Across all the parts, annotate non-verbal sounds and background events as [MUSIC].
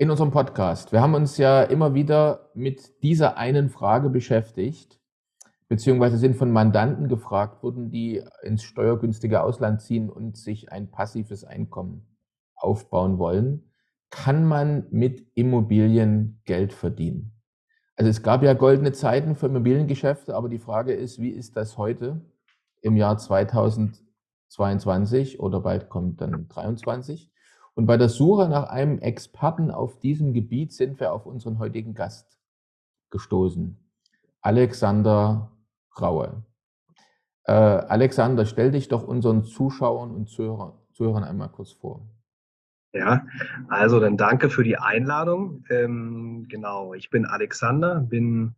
in unserem Podcast. Wir haben uns ja immer wieder mit dieser einen Frage beschäftigt, beziehungsweise sind von Mandanten gefragt worden, die ins steuergünstige Ausland ziehen und sich ein passives Einkommen aufbauen wollen. Kann man mit Immobilien Geld verdienen? Also es gab ja goldene Zeiten für Immobiliengeschäfte, aber die Frage ist, wie ist das heute im Jahr 2022 oder bald kommt dann 23? Und bei der Suche nach einem Experten auf diesem Gebiet sind wir auf unseren heutigen Gast gestoßen, Alexander Raue. Äh, Alexander, stell dich doch unseren Zuschauern und Zuhörern, Zuhörern einmal kurz vor. Ja, also dann danke für die Einladung. Ähm, genau, ich bin Alexander, bin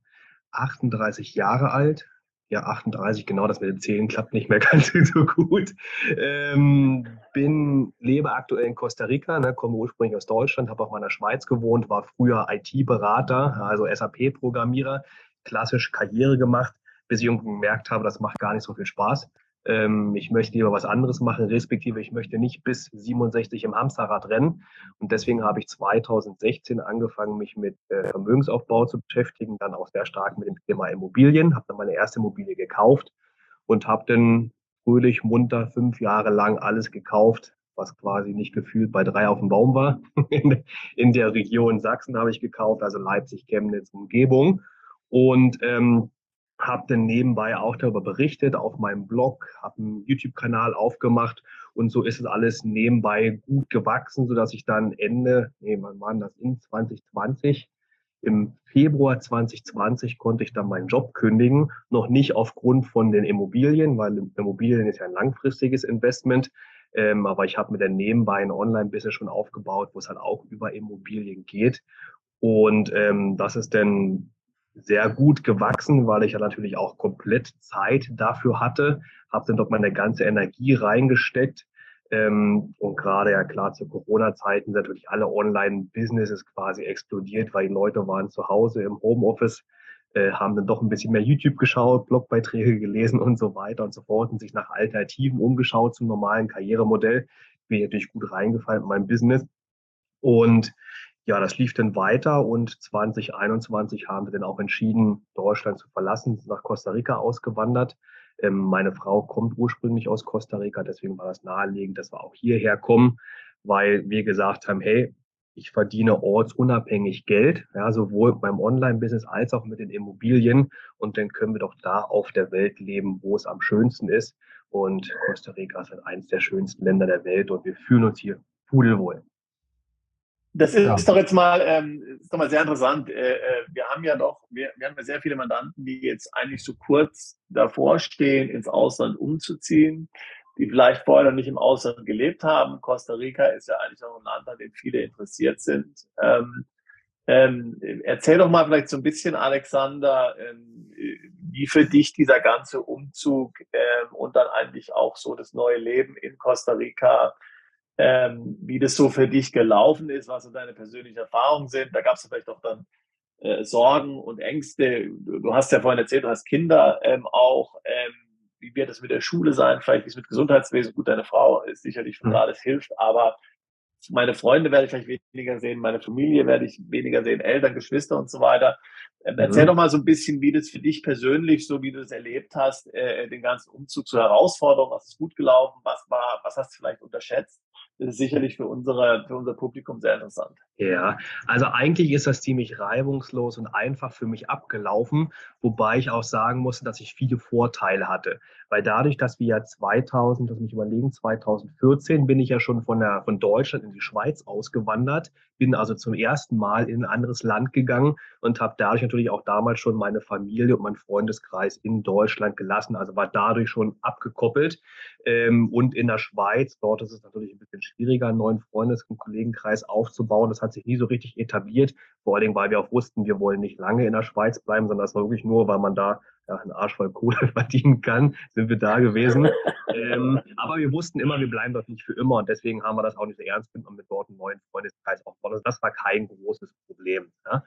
38 Jahre alt, ja 38, genau, das mit den Zählen klappt nicht mehr [LAUGHS] ganz so gut. Ähm, bin, lebe aktuell in Costa Rica, ne, komme ursprünglich aus Deutschland, habe auch mal in der Schweiz gewohnt, war früher IT-Berater, also SAP-Programmierer, klassisch Karriere gemacht, bis ich irgendwann gemerkt habe, das macht gar nicht so viel Spaß. Ähm, ich möchte lieber was anderes machen, respektive ich möchte nicht bis 67 im Hamsterrad rennen. Und deswegen habe ich 2016 angefangen, mich mit äh, Vermögensaufbau zu beschäftigen, dann auch sehr stark mit dem Thema Immobilien, habe dann meine erste Immobilie gekauft und habe dann fröhlich, munter, fünf Jahre lang alles gekauft, was quasi nicht gefühlt bei drei auf dem Baum war. [LAUGHS] In der Region Sachsen habe ich gekauft, also Leipzig, Chemnitz, Umgebung. Und ähm, habe dann nebenbei auch darüber berichtet auf meinem Blog, habe einen YouTube-Kanal aufgemacht und so ist es alles nebenbei gut gewachsen, sodass ich dann Ende, nee, wann war das in 2020, im Februar 2020 konnte ich dann meinen Job kündigen, noch nicht aufgrund von den Immobilien, weil Immobilien ist ja ein langfristiges Investment, ähm, aber ich habe mir dann nebenbei ein Online-Business schon aufgebaut, wo es halt auch über Immobilien geht. Und ähm, das ist dann sehr gut gewachsen, weil ich ja natürlich auch komplett Zeit dafür hatte, habe dann dort meine ganze Energie reingesteckt. Ähm, und gerade ja klar zu Corona-Zeiten sind natürlich alle Online-Businesses quasi explodiert, weil die Leute waren zu Hause im Homeoffice, äh, haben dann doch ein bisschen mehr YouTube geschaut, Blogbeiträge gelesen und so weiter und so fort und sich nach Alternativen umgeschaut zum normalen Karrieremodell. Bin ich natürlich gut reingefallen in mein Business. Und ja, das lief dann weiter und 2021 haben wir dann auch entschieden, Deutschland zu verlassen, nach Costa Rica ausgewandert. Ähm, meine Frau kommt ursprünglich aus Costa Rica, deswegen war das naheliegend, dass wir auch hierher kommen, weil wir gesagt haben, hey, ich verdiene ortsunabhängig Geld, ja, sowohl beim Online-Business als auch mit den Immobilien. Und dann können wir doch da auf der Welt leben, wo es am schönsten ist. Und Costa Rica ist halt eines der schönsten Länder der Welt und wir fühlen uns hier pudelwohl. Das ist ja. doch jetzt mal, ähm, ist doch mal sehr interessant. Äh, äh, wir haben ja doch, wir, wir haben ja sehr viele Mandanten, die jetzt eigentlich so kurz davor stehen, ins Ausland umzuziehen, die vielleicht vorher noch nicht im Ausland gelebt haben. Costa Rica ist ja eigentlich auch ein Land, an dem viele interessiert sind. Ähm, ähm, erzähl doch mal vielleicht so ein bisschen, Alexander, ähm, wie für dich dieser ganze Umzug ähm, und dann eigentlich auch so das neue Leben in Costa Rica ähm, wie das so für dich gelaufen ist, was so deine persönlichen Erfahrungen sind. Da gab es vielleicht auch dann äh, Sorgen und Ängste. Du, hast ja vorhin erzählt, du hast Kinder ähm, auch. Ähm, wie wird es mit der Schule sein? Vielleicht ist mit Gesundheitswesen. Gut, deine Frau ist sicherlich für mhm. alles hilft, aber meine Freunde werde ich vielleicht weniger sehen, meine Familie werde ich weniger sehen, Eltern, Geschwister und so weiter. Ähm, erzähl mhm. doch mal so ein bisschen, wie das für dich persönlich, so wie du es erlebt hast, äh, den ganzen Umzug zur Herausforderung, was ist gut gelaufen, was war, was hast du vielleicht unterschätzt? Ist sicherlich für, unsere, für unser Publikum sehr interessant. Ja, also eigentlich ist das ziemlich reibungslos und einfach für mich abgelaufen, wobei ich auch sagen musste, dass ich viele Vorteile hatte. Weil dadurch, dass wir ja 2000, das mich überlegen, 2014 bin ich ja schon von, der, von Deutschland in die Schweiz ausgewandert, bin also zum ersten Mal in ein anderes Land gegangen und habe dadurch natürlich auch damals schon meine Familie und meinen Freundeskreis in Deutschland gelassen, also war dadurch schon abgekoppelt. Ähm, und in der Schweiz, dort ist es natürlich ein bisschen schwieriger, einen neuen Freundes- und Kollegenkreis aufzubauen. Das hat sich nie so richtig etabliert. Vor Dingen, weil wir auch wussten, wir wollen nicht lange in der Schweiz bleiben, sondern das war wirklich nur, weil man da ja, einen Arsch voll Kohle [LAUGHS] verdienen kann, sind wir da gewesen. [LAUGHS] ähm, aber wir wussten immer, wir bleiben dort nicht für immer und deswegen haben wir das auch nicht so ernst genommen, mit dort einen neuen Freundeskreis aufbauen. Also das war kein großes Problem. Ja.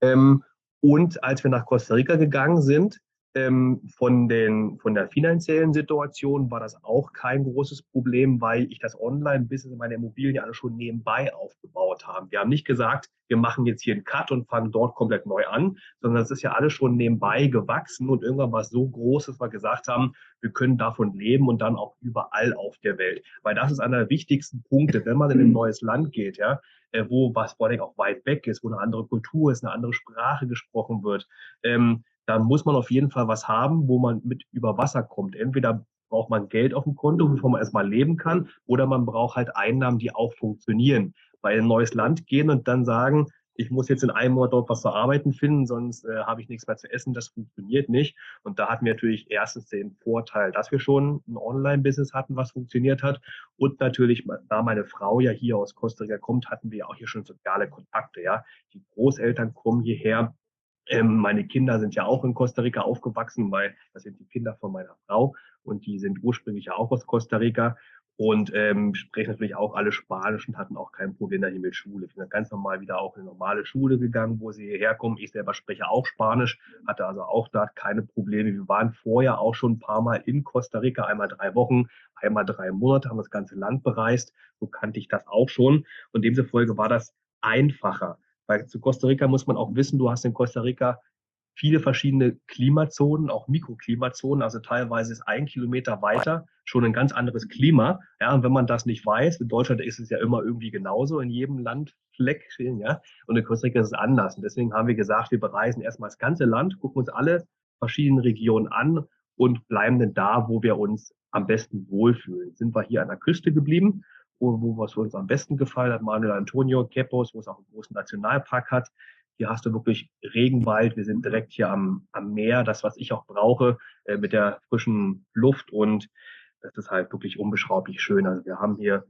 Ähm, und als wir nach Costa Rica gegangen sind, von, den, von der finanziellen Situation war das auch kein großes Problem, weil ich das Online-Business meine Immobilien alle schon nebenbei aufgebaut habe. Wir haben nicht gesagt, wir machen jetzt hier einen Cut und fangen dort komplett neu an, sondern es ist ja alles schon nebenbei gewachsen und irgendwann war es so groß, dass wir gesagt haben, wir können davon leben und dann auch überall auf der Welt. Weil das ist einer der wichtigsten Punkte, wenn man in ein neues Land geht, ja, äh, wo was vor allem auch weit weg ist, wo eine andere Kultur ist, eine andere Sprache gesprochen wird. Ähm, da muss man auf jeden Fall was haben, wo man mit über Wasser kommt. Entweder braucht man Geld auf dem Konto, bevor man erstmal leben kann, oder man braucht halt Einnahmen, die auch funktionieren. Weil in ein neues Land gehen und dann sagen, ich muss jetzt in einem Monat dort was zu arbeiten finden, sonst äh, habe ich nichts mehr zu essen, das funktioniert nicht. Und da hatten wir natürlich erstens den Vorteil, dass wir schon ein Online-Business hatten, was funktioniert hat. Und natürlich, da meine Frau ja hier aus Costa Rica kommt, hatten wir auch hier schon soziale Kontakte. Ja, Die Großeltern kommen hierher, ähm, meine Kinder sind ja auch in Costa Rica aufgewachsen, weil das sind die Kinder von meiner Frau und die sind ursprünglich ja auch aus Costa Rica und ähm, sprechen natürlich auch alle Spanisch und hatten auch kein Problem da hier mit Schule. Ich bin dann ganz normal wieder auch in eine normale Schule gegangen, wo sie hierher kommen. Ich selber spreche auch Spanisch, hatte also auch da keine Probleme. Wir waren vorher auch schon ein paar Mal in Costa Rica, einmal drei Wochen, einmal drei Monate, haben das ganze Land bereist. So kannte ich das auch schon. Und demzufolge war das einfacher. Weil zu Costa Rica muss man auch wissen, du hast in Costa Rica viele verschiedene Klimazonen, auch Mikroklimazonen. Also teilweise ist ein Kilometer weiter schon ein ganz anderes Klima. Ja, und wenn man das nicht weiß, in Deutschland ist es ja immer irgendwie genauso in jedem Landfleck, ja. Und in Costa Rica ist es anders. Und deswegen haben wir gesagt, wir bereisen erstmal das ganze Land, gucken uns alle verschiedenen Regionen an und bleiben dann da, wo wir uns am besten wohlfühlen. Sind wir hier an der Küste geblieben wo, was uns am besten gefallen hat, Manuel Antonio, Kepos, wo es auch einen großen Nationalpark hat. Hier hast du wirklich Regenwald. Wir sind direkt hier am, am Meer, das, was ich auch brauche, äh, mit der frischen Luft. Und das ist halt wirklich unbeschreiblich schön. Also wir haben hier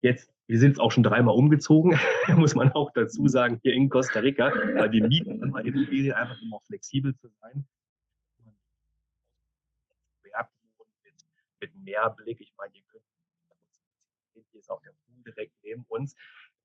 jetzt, wir sind jetzt auch schon dreimal umgezogen, [LAUGHS] muss man auch dazu sagen, hier in Costa Rica, weil wir mieten immer Immobilien einfach um auch flexibel zu sein. Mit, mit Meerblick. Ich meine, ihr könnt hier ist auch der Pool direkt neben uns.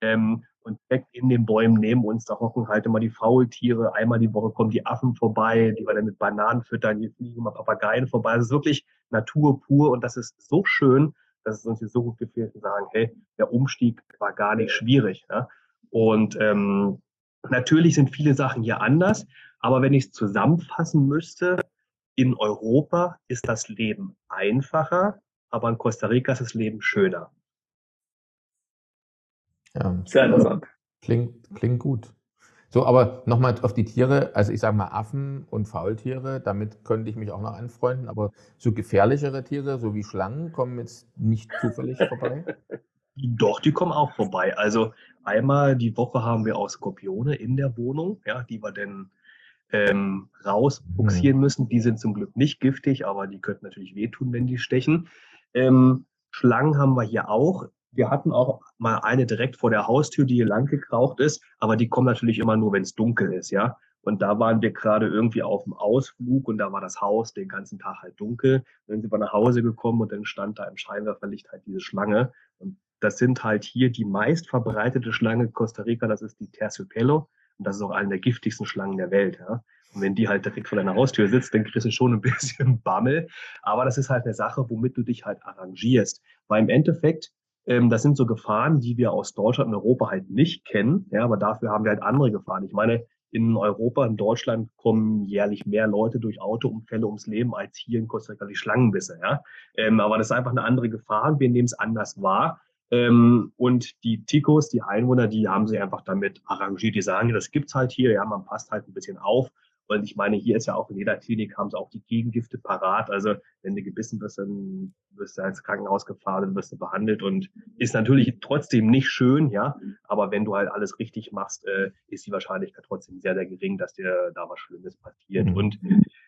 Ähm, und direkt in den Bäumen neben uns, da hocken halt immer die Faultiere. Einmal die Woche kommen die Affen vorbei, die wir dann mit Bananen füttern, hier fliegen immer Papageien vorbei. Also es ist wirklich Natur pur und das ist so schön, dass es uns hier so gut gefällt und sagen, hey, der Umstieg war gar nicht schwierig. Ja? Und ähm, natürlich sind viele Sachen hier anders, aber wenn ich es zusammenfassen müsste, in Europa ist das Leben einfacher, aber in Costa Rica ist das Leben schöner. Ja, Sehr interessant. Klingt, klingt gut. So, aber nochmal auf die Tiere, also ich sage mal Affen und Faultiere, damit könnte ich mich auch noch anfreunden, aber so gefährlichere Tiere, so wie Schlangen, kommen jetzt nicht zufällig vorbei? [LAUGHS] Doch, die kommen auch vorbei. Also einmal die Woche haben wir auch Skorpione in der Wohnung, ja, die wir dann ähm, rausbuxieren mhm. müssen. Die sind zum Glück nicht giftig, aber die könnten natürlich wehtun, wenn die stechen. Ähm, Schlangen haben wir hier auch. Wir hatten auch mal eine direkt vor der Haustür, die hier lang gekraucht ist, aber die kommen natürlich immer nur, wenn es dunkel ist, ja. Und da waren wir gerade irgendwie auf dem Ausflug und da war das Haus den ganzen Tag halt dunkel. dann sind wir nach Hause gekommen und dann stand da im Scheinwerferlicht halt diese Schlange. Und das sind halt hier die meist verbreitete Schlange Costa Rica, das ist die Terciopelo. Und das ist auch eine der giftigsten Schlangen der Welt, ja. Und wenn die halt direkt vor deiner Haustür sitzt, dann kriegst du schon ein bisschen [LAUGHS] Bammel. Aber das ist halt eine Sache, womit du dich halt arrangierst. Weil im Endeffekt das sind so Gefahren, die wir aus Deutschland und Europa halt nicht kennen. Ja, aber dafür haben wir halt andere Gefahren. Ich meine, in Europa, in Deutschland kommen jährlich mehr Leute durch Autounfälle ums Leben als hier in Costa Rica die Schlangenbisse. Ja? Ähm, aber das ist einfach eine andere Gefahr wir nehmen es anders wahr. Ähm, und die Tikos, die Einwohner, die haben sich einfach damit arrangiert. Die sagen, das gibt's halt hier, ja, man passt halt ein bisschen auf. Und ich meine, hier ist ja auch in jeder Klinik haben sie auch die Gegengifte parat. Also wenn du gebissen wirst, dann wirst du ins Krankenhaus gefahren, dann wirst du behandelt und ist natürlich trotzdem nicht schön, ja. Aber wenn du halt alles richtig machst, äh, ist die Wahrscheinlichkeit trotzdem sehr, sehr gering, dass dir da was Schlimmes passiert. Mhm. Und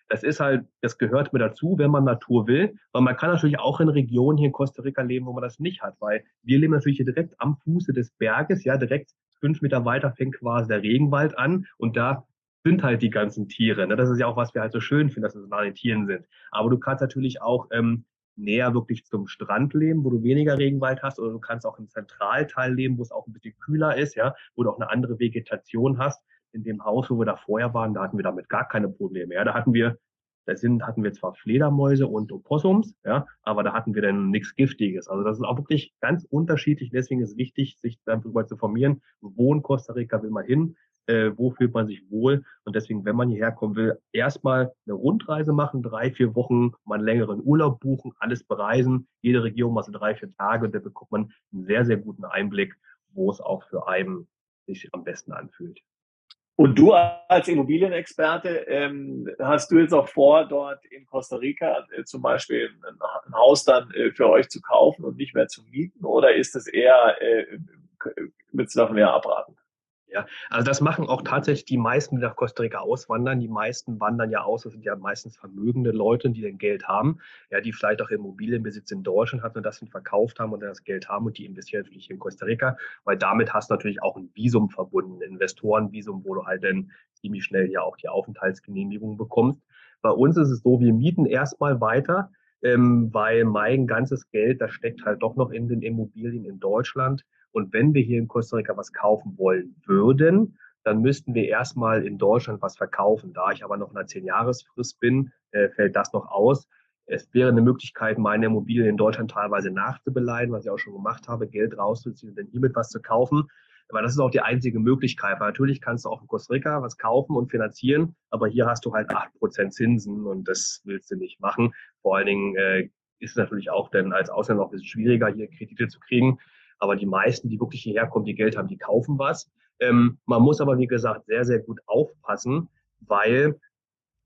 das ist halt, das gehört mir dazu, wenn man Natur will. Weil man kann natürlich auch in Regionen hier in Costa Rica leben, wo man das nicht hat, weil wir leben natürlich hier direkt am Fuße des Berges, ja, direkt fünf Meter weiter fängt quasi der Regenwald an und da sind halt die ganzen Tiere. Ne? Das ist ja auch, was wir halt so schön finden, dass es nah den Tieren sind. Aber du kannst natürlich auch ähm, näher wirklich zum Strand leben, wo du weniger Regenwald hast, oder du kannst auch im Zentralteil leben, wo es auch ein bisschen kühler ist, ja, wo du auch eine andere Vegetation hast. In dem Haus, wo wir da vorher waren, da hatten wir damit gar keine Probleme. Ja, da hatten wir, da sind, hatten wir zwar Fledermäuse und Opossums, ja, aber da hatten wir dann nichts Giftiges. Also das ist auch wirklich ganz unterschiedlich. Deswegen ist es wichtig, sich darüber zu formieren, wo in Costa Rica will man hin, äh, wo fühlt man sich wohl. Und deswegen, wenn man hierher kommen will, erstmal eine Rundreise machen, drei, vier Wochen, mal einen längeren Urlaub buchen, alles bereisen, jede Region mal so drei, vier Tage und dann bekommt man einen sehr, sehr guten Einblick, wo es auch für einen sich am besten anfühlt. Und du als Immobilienexperte, ähm, hast du jetzt auch vor, dort in Costa Rica äh, zum Beispiel ein, ein Haus dann äh, für euch zu kaufen und nicht mehr zu mieten? Oder ist es eher, äh, würdest du davon eher abraten? Ja, also das machen auch tatsächlich die meisten, die nach Costa Rica auswandern. Die meisten wandern ja aus, das sind ja meistens vermögende Leute, die dann Geld haben, ja, die vielleicht auch Immobilienbesitz in Deutschland hatten und das dann verkauft haben und dann das Geld haben und die investieren natürlich in Costa Rica, weil damit hast du natürlich auch ein Visum verbunden, ein Investorenvisum, wo du halt dann ziemlich schnell ja auch die Aufenthaltsgenehmigung bekommst. Bei uns ist es so, wir mieten erstmal weiter, ähm, weil mein ganzes Geld, das steckt halt doch noch in den Immobilien in Deutschland. Und wenn wir hier in Costa Rica was kaufen wollen würden, dann müssten wir erstmal in Deutschland was verkaufen. Da ich aber noch in einer Zehn-Jahresfrist bin, äh, fällt das noch aus. Es wäre eine Möglichkeit, meine Immobilien in Deutschland teilweise nachzubeleihen, was ich auch schon gemacht habe, Geld rauszuziehen und dann hiermit was zu kaufen. Aber das ist auch die einzige Möglichkeit, weil natürlich kannst du auch in Costa Rica was kaufen und finanzieren, aber hier hast du halt acht Prozent Zinsen und das willst du nicht machen. Vor allen Dingen äh, ist es natürlich auch dann als Ausländer noch ein bisschen schwieriger, hier Kredite zu kriegen. Aber die meisten, die wirklich hierher kommen, die Geld haben, die kaufen was. Ähm, man muss aber, wie gesagt, sehr, sehr gut aufpassen, weil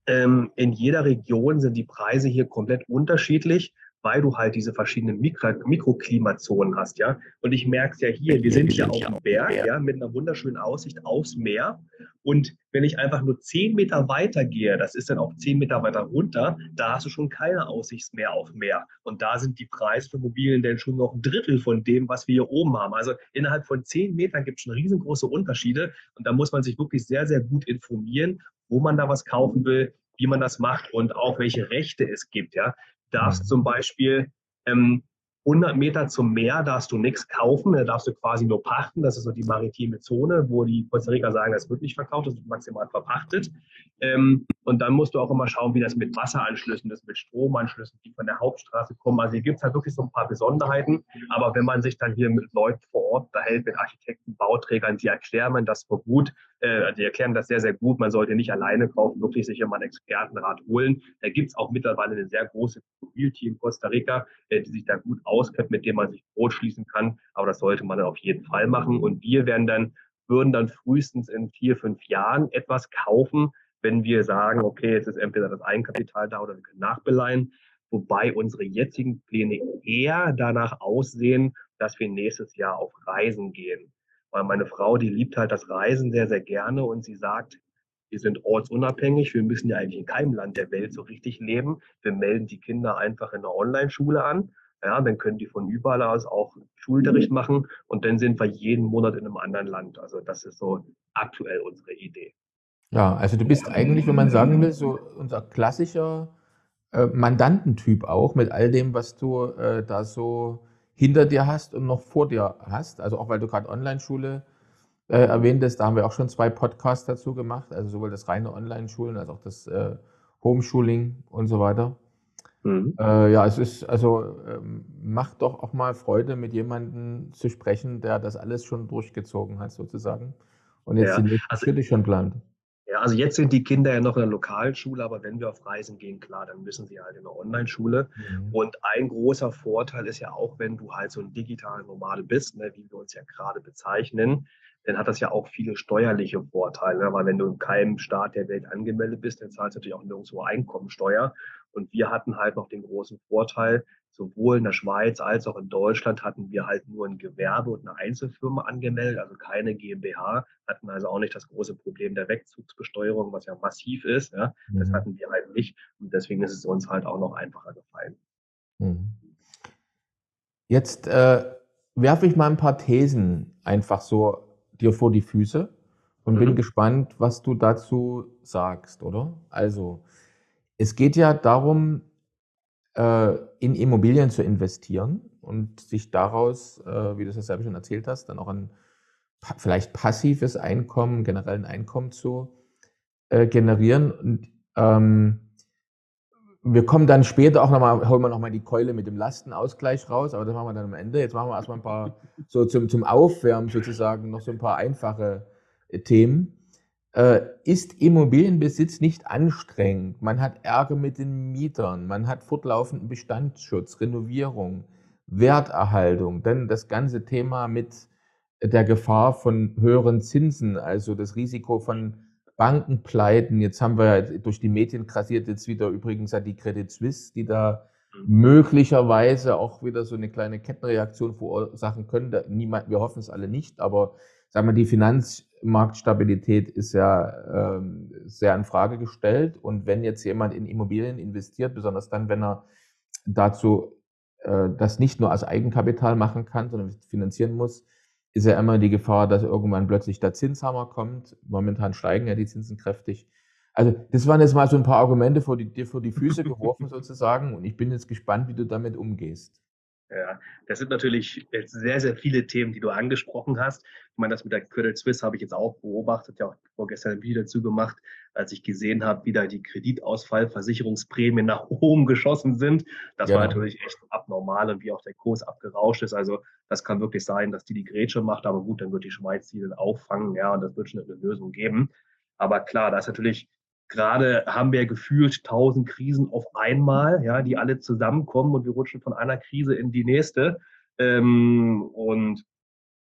ähm, in jeder Region sind die Preise hier komplett unterschiedlich weil du halt diese verschiedenen Mikro Mikroklimazonen hast, ja. Und ich merke es ja hier, wir sind hier auf dem Berg, ja, mit einer wunderschönen Aussicht aufs Meer. Und wenn ich einfach nur zehn Meter weiter gehe, das ist dann auch zehn Meter weiter runter, da hast du schon keine Aussicht mehr auf Meer. Und da sind die Preise für Mobilen denn schon noch ein Drittel von dem, was wir hier oben haben. Also innerhalb von zehn Metern gibt es schon riesengroße Unterschiede. Und da muss man sich wirklich sehr, sehr gut informieren, wo man da was kaufen will, wie man das macht und auch welche Rechte es gibt. Ja, darfst mhm. zum Beispiel ähm, 100 Meter zum Meer darfst du nichts kaufen, da darfst du quasi nur pachten. Das ist so die maritime Zone, wo die Costa Rica sagen, das wird nicht verkauft, das wird maximal verpachtet. Ähm, und dann musst du auch immer schauen, wie das mit Wasseranschlüssen ist, mit Stromanschlüssen, die von der Hauptstraße kommen. Also hier gibt es halt wirklich so ein paar Besonderheiten. Aber wenn man sich dann hier mit Leuten vor Ort unterhält, mit Architekten, Bauträgern, die erklären das vor gut, äh, die erklären das sehr, sehr gut. Man sollte nicht alleine kaufen, wirklich sich immer einen Expertenrat holen. Da gibt es auch mittlerweile eine sehr große Community in Costa Rica, äh, die sich da gut auskennt, mit dem man sich Brot schließen kann. Aber das sollte man dann auf jeden Fall machen. Und wir werden dann, würden dann frühestens in vier, fünf Jahren etwas kaufen, wenn wir sagen, okay, jetzt ist entweder das Eigenkapital da oder wir können nachbeleihen. Wobei unsere jetzigen Pläne eher danach aussehen, dass wir nächstes Jahr auf Reisen gehen. Weil meine Frau, die liebt halt das Reisen sehr, sehr gerne und sie sagt, wir sind ortsunabhängig, wir müssen ja eigentlich in keinem Land der Welt so richtig leben. Wir melden die Kinder einfach in der Online-Schule an. Ja, dann können die von überall aus auch Schulunterricht machen und dann sind wir jeden Monat in einem anderen Land. Also das ist so aktuell unsere Idee. Ja, also du bist eigentlich, wenn man sagen will, so unser klassischer äh, Mandantentyp auch mit all dem, was du äh, da so hinter dir hast und noch vor dir hast. Also auch weil du gerade Online-Schule äh, erwähntest, da haben wir auch schon zwei Podcasts dazu gemacht, also sowohl das reine Online-Schulen als auch das äh, Homeschooling und so weiter. Mhm. Äh, ja, es ist, also ähm, macht doch auch mal Freude, mit jemandem zu sprechen, der das alles schon durchgezogen hat, sozusagen. Und jetzt ja, die nächsten also, Schritte schon plant. Ja, also jetzt sind die Kinder ja noch in der Lokalschule, aber wenn wir auf Reisen gehen, klar, dann müssen sie halt in der Online-Schule. Mhm. Und ein großer Vorteil ist ja auch, wenn du halt so ein digitaler Nomade bist, ne, wie wir uns ja gerade bezeichnen, dann hat das ja auch viele steuerliche Vorteile, ne? weil wenn du in keinem Staat der Welt angemeldet bist, dann zahlst du natürlich auch nirgendwo Einkommensteuer. Und wir hatten halt noch den großen Vorteil, sowohl in der Schweiz als auch in Deutschland hatten wir halt nur ein Gewerbe und eine Einzelfirma angemeldet, also keine GmbH, hatten also auch nicht das große Problem der Wegzugsbesteuerung, was ja massiv ist. Ja? Das mhm. hatten wir halt nicht. Und deswegen ist es uns halt auch noch einfacher gefallen. Mhm. Jetzt äh, werfe ich mal ein paar Thesen einfach so dir vor die Füße und mhm. bin gespannt, was du dazu sagst, oder? Also, es geht ja darum, äh, in Immobilien zu investieren und sich daraus, äh, wie du es ja selber schon erzählt hast, dann auch ein vielleicht passives Einkommen, generell ein Einkommen zu äh, generieren. Und ähm, wir kommen dann später auch nochmal, holen wir nochmal die Keule mit dem Lastenausgleich raus, aber das machen wir dann am Ende. Jetzt machen wir erstmal ein paar, so zum, zum Aufwärmen sozusagen, noch so ein paar einfache äh, Themen. Äh, ist Immobilienbesitz nicht anstrengend? Man hat Ärger mit den Mietern, man hat fortlaufenden Bestandsschutz, Renovierung, Werterhaltung, dann das ganze Thema mit der Gefahr von höheren Zinsen, also das Risiko von Bankenpleiten. Jetzt haben wir durch die Medien grassiert jetzt wieder übrigens die Credit Suisse, die da mhm. möglicherweise auch wieder so eine kleine Kettenreaktion verursachen können. Niemand, wir hoffen es alle nicht, aber sagen wir, die Finanzmarktstabilität ist ja ähm, sehr in Frage gestellt. Und wenn jetzt jemand in Immobilien investiert, besonders dann, wenn er dazu äh, das nicht nur als Eigenkapital machen kann, sondern finanzieren muss, ist ja immer die Gefahr, dass irgendwann plötzlich der Zinshammer kommt. Momentan steigen ja die Zinsen kräftig. Also das waren jetzt mal so ein paar Argumente vor die, dir vor die Füße [LAUGHS] geworfen sozusagen und ich bin jetzt gespannt, wie du damit umgehst. Ja, das sind natürlich jetzt sehr, sehr viele Themen, die du angesprochen hast. Ich meine, das mit der Credit Suisse habe ich jetzt auch beobachtet, ja auch vorgestern ein Video dazu gemacht, als ich gesehen habe, wie da die Kreditausfallversicherungsprämien nach [LAUGHS] oben geschossen sind. Das ja. war natürlich echt abnormal und wie auch der Kurs abgerauscht ist. Also das kann wirklich sein, dass die die Grätsche macht, aber gut, dann wird die Schweiz die dann auffangen, ja, und das wird schon eine Lösung geben. Aber klar, da ist natürlich Gerade haben wir gefühlt tausend Krisen auf einmal, ja, die alle zusammenkommen und wir rutschen von einer Krise in die nächste. Ähm, und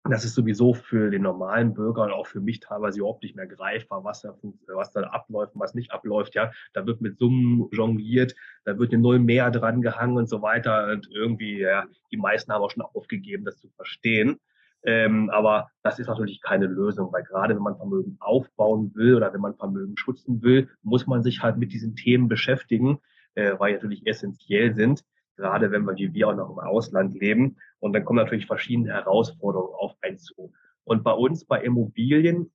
das ist sowieso für den normalen Bürger und auch für mich teilweise überhaupt nicht mehr greifbar, was da, was da abläuft und was nicht abläuft. Ja, da wird mit Summen jongliert, da wird eine Null mehr dran gehangen und so weiter. Und irgendwie, ja, die meisten haben auch schon aufgegeben, das zu verstehen. Ähm, aber das ist natürlich keine Lösung, weil gerade wenn man Vermögen aufbauen will oder wenn man Vermögen schützen will, muss man sich halt mit diesen Themen beschäftigen, äh, weil natürlich essentiell sind, gerade wenn wir wie wir auch noch im Ausland leben. Und dann kommen natürlich verschiedene Herausforderungen auf einen zu. Und bei uns, bei Immobilien,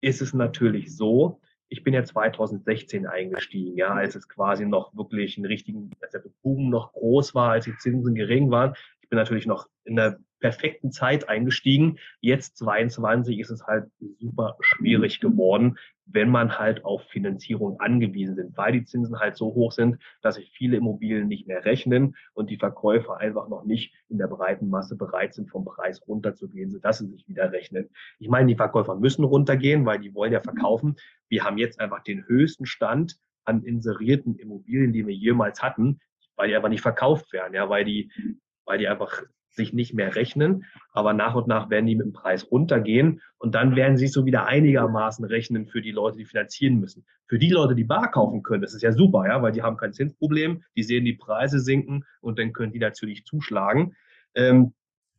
ist es natürlich so, ich bin ja 2016 eingestiegen, ja, als es quasi noch wirklich einen richtigen, als der Boom noch groß war, als die Zinsen gering waren. Ich bin natürlich noch in der perfekten Zeit eingestiegen. Jetzt 22 ist es halt super schwierig geworden, wenn man halt auf Finanzierung angewiesen sind, weil die Zinsen halt so hoch sind, dass sich viele Immobilien nicht mehr rechnen und die Verkäufer einfach noch nicht in der breiten Masse bereit sind, vom Preis runterzugehen, sodass sie sich wieder rechnen. Ich meine, die Verkäufer müssen runtergehen, weil die wollen ja verkaufen. Wir haben jetzt einfach den höchsten Stand an inserierten Immobilien, die wir jemals hatten, weil die einfach nicht verkauft werden, ja, weil die, weil die einfach sich nicht mehr rechnen, aber nach und nach werden die mit dem Preis runtergehen und dann werden sie so wieder einigermaßen rechnen für die Leute, die finanzieren müssen. Für die Leute, die bar kaufen können, das ist ja super, ja, weil die haben kein Zinsproblem, die sehen die Preise sinken und dann können die natürlich zuschlagen. Ähm,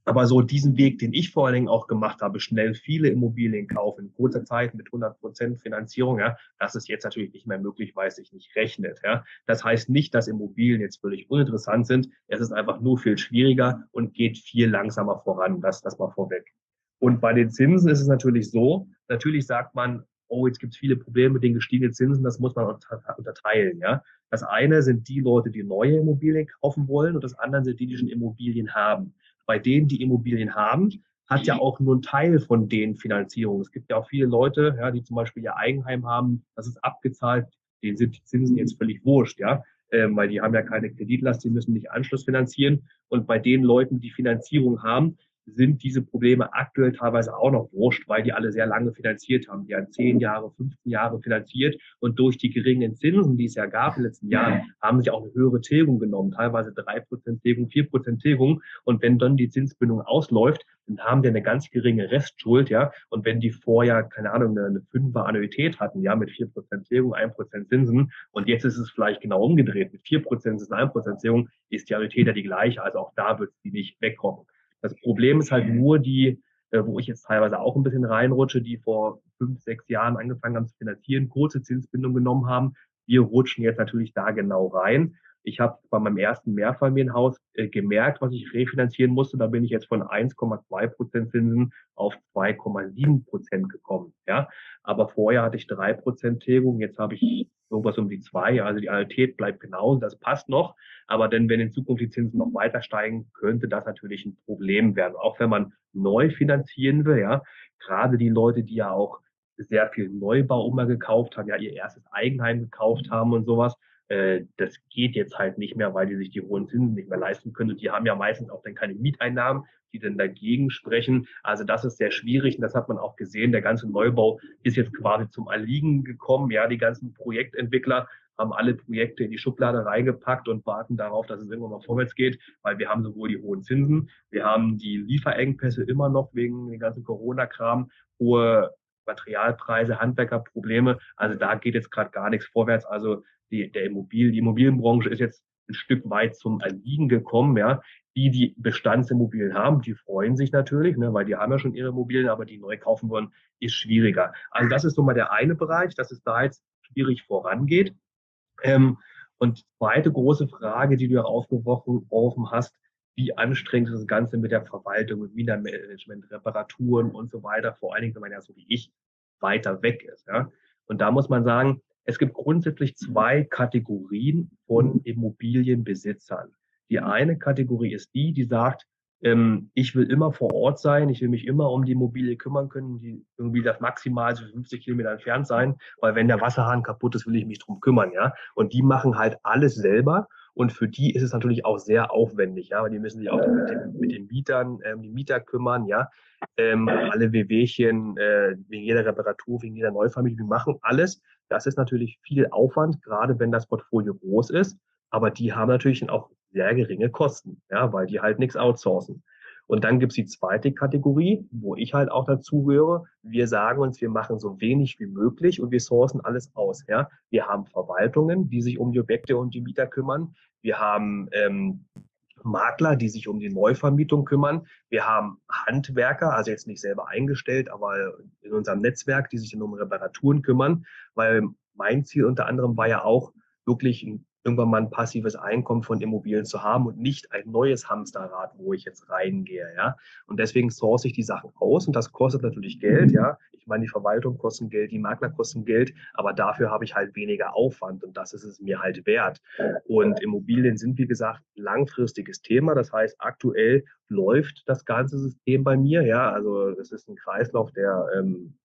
aber so diesen Weg, den ich vor allen Dingen auch gemacht habe, schnell viele Immobilien kaufen, in kurzer Zeit mit 100 Prozent Finanzierung, ja, das ist jetzt natürlich nicht mehr möglich, weil es sich nicht rechnet. Ja. Das heißt nicht, dass Immobilien jetzt völlig uninteressant sind. Es ist einfach nur viel schwieriger und geht viel langsamer voran. Das, das mal vorweg. Und bei den Zinsen ist es natürlich so, natürlich sagt man, oh, jetzt gibt es viele Probleme mit den gestiegenen Zinsen, das muss man unterteilen. Ja? Das eine sind die Leute, die neue Immobilien kaufen wollen und das andere sind die, die schon Immobilien haben bei denen, die Immobilien haben, hat ja auch nur ein Teil von den Finanzierungen. Es gibt ja auch viele Leute, ja, die zum Beispiel ihr Eigenheim haben, das ist abgezahlt, denen sind die Zinsen jetzt völlig wurscht, ja, ähm, weil die haben ja keine Kreditlast, die müssen nicht Anschluss finanzieren. Und bei den Leuten, die Finanzierung haben, sind diese Probleme aktuell teilweise auch noch wurscht, weil die alle sehr lange finanziert haben. Die haben zehn Jahre, 15 Jahre finanziert und durch die geringen Zinsen, die es ja gab in den letzten Jahren, haben sie auch eine höhere Tilgung genommen, teilweise drei Prozent Tilgung, vier Prozent Tilgung. Und wenn dann die Zinsbindung ausläuft, dann haben die eine ganz geringe Restschuld, ja. Und wenn die vorher, keine Ahnung, eine, fünfer Annuität hatten, ja, mit vier Prozent Tilgung, ein Prozent Zinsen, und jetzt ist es vielleicht genau umgedreht, mit vier Prozent ist ein Prozent Tilgung, ist die Annuität ja die gleiche. Also auch da wird sie nicht wegrocken. Das Problem ist halt nur die, äh, wo ich jetzt teilweise auch ein bisschen reinrutsche, die vor fünf, sechs Jahren angefangen haben zu finanzieren, kurze Zinsbindung genommen haben. Wir rutschen jetzt natürlich da genau rein. Ich habe bei meinem ersten Mehrfamilienhaus äh, gemerkt, was ich refinanzieren musste. Da bin ich jetzt von 1,2 Prozent Zinsen auf 2,7 Prozent gekommen. Ja, aber vorher hatte ich drei Prozent Tilgung. Jetzt habe ich irgendwas um die zwei. Also die Annuität bleibt genauso. Das passt noch. Aber denn wenn in Zukunft die Zinsen noch weiter steigen, könnte das natürlich ein Problem werden. Auch wenn man neu finanzieren will. Ja, gerade die Leute, die ja auch sehr viel Neubau immer gekauft haben, ja ihr erstes Eigenheim gekauft haben und sowas das geht jetzt halt nicht mehr, weil die sich die hohen Zinsen nicht mehr leisten können. Und die haben ja meistens auch dann keine Mieteinnahmen, die dann dagegen sprechen. Also das ist sehr schwierig und das hat man auch gesehen. Der ganze Neubau ist jetzt quasi zum Erliegen gekommen. Ja, die ganzen Projektentwickler haben alle Projekte in die Schublade reingepackt und warten darauf, dass es irgendwann mal vorwärts geht, weil wir haben sowohl die hohen Zinsen, wir haben die Lieferengpässe immer noch wegen den ganzen Corona-Kram, hohe Materialpreise, Handwerkerprobleme. Also da geht jetzt gerade gar nichts vorwärts. Also die, der Immobilien, die Immobilienbranche ist jetzt ein Stück weit zum Erliegen gekommen, ja. Die, die Bestandsimmobilien haben, die freuen sich natürlich, ne, weil die haben ja schon ihre Immobilien, aber die neu kaufen wollen, ist schwieriger. Also das ist so mal der eine Bereich, dass es da jetzt schwierig vorangeht. Ähm, und zweite große Frage, die du ja aufgeworfen hast, wie anstrengend ist das Ganze mit der Verwaltung, mit Wiedermanagement, Reparaturen und so weiter, vor allen Dingen, wenn man ja so wie ich weiter weg ist. Ja. Und da muss man sagen, es gibt grundsätzlich zwei Kategorien von Immobilienbesitzern. Die eine Kategorie ist die, die sagt, ähm, ich will immer vor Ort sein, ich will mich immer um die Immobilie kümmern können, die Immobilie darf maximal so 50 Kilometer entfernt sein, weil wenn der Wasserhahn kaputt ist, will ich mich drum kümmern, ja. Und die machen halt alles selber und für die ist es natürlich auch sehr aufwendig, ja, weil die müssen sich auch mit den, mit den Mietern, ähm, die Mieter kümmern, ja. Ähm, alle WWchen, äh, wegen jeder Reparatur, wegen jeder Neufamilie, die machen alles. Das ist natürlich viel Aufwand, gerade wenn das Portfolio groß ist. Aber die haben natürlich auch sehr geringe Kosten, ja, weil die halt nichts outsourcen. Und dann gibt's die zweite Kategorie, wo ich halt auch dazu gehöre. Wir sagen uns, wir machen so wenig wie möglich und wir sourcen alles aus. Ja? Wir haben Verwaltungen, die sich um die Objekte und die Mieter kümmern. Wir haben ähm, Makler, die sich um die Neuvermietung kümmern. Wir haben Handwerker, also jetzt nicht selber eingestellt, aber in unserem Netzwerk, die sich dann um Reparaturen kümmern, weil mein Ziel unter anderem war ja auch, wirklich ein irgendwann mal ein passives Einkommen von Immobilien zu haben und nicht ein neues Hamsterrad, wo ich jetzt reingehe, ja. Und deswegen source ich die Sachen aus und das kostet natürlich Geld, ja. Ich meine, die Verwaltung kostet Geld, die Makler kosten Geld, aber dafür habe ich halt weniger Aufwand und das ist es mir halt wert. Und Immobilien sind, wie gesagt, langfristiges Thema. Das heißt, aktuell läuft das ganze System bei mir, ja. Also es ist ein Kreislauf, der, ähm,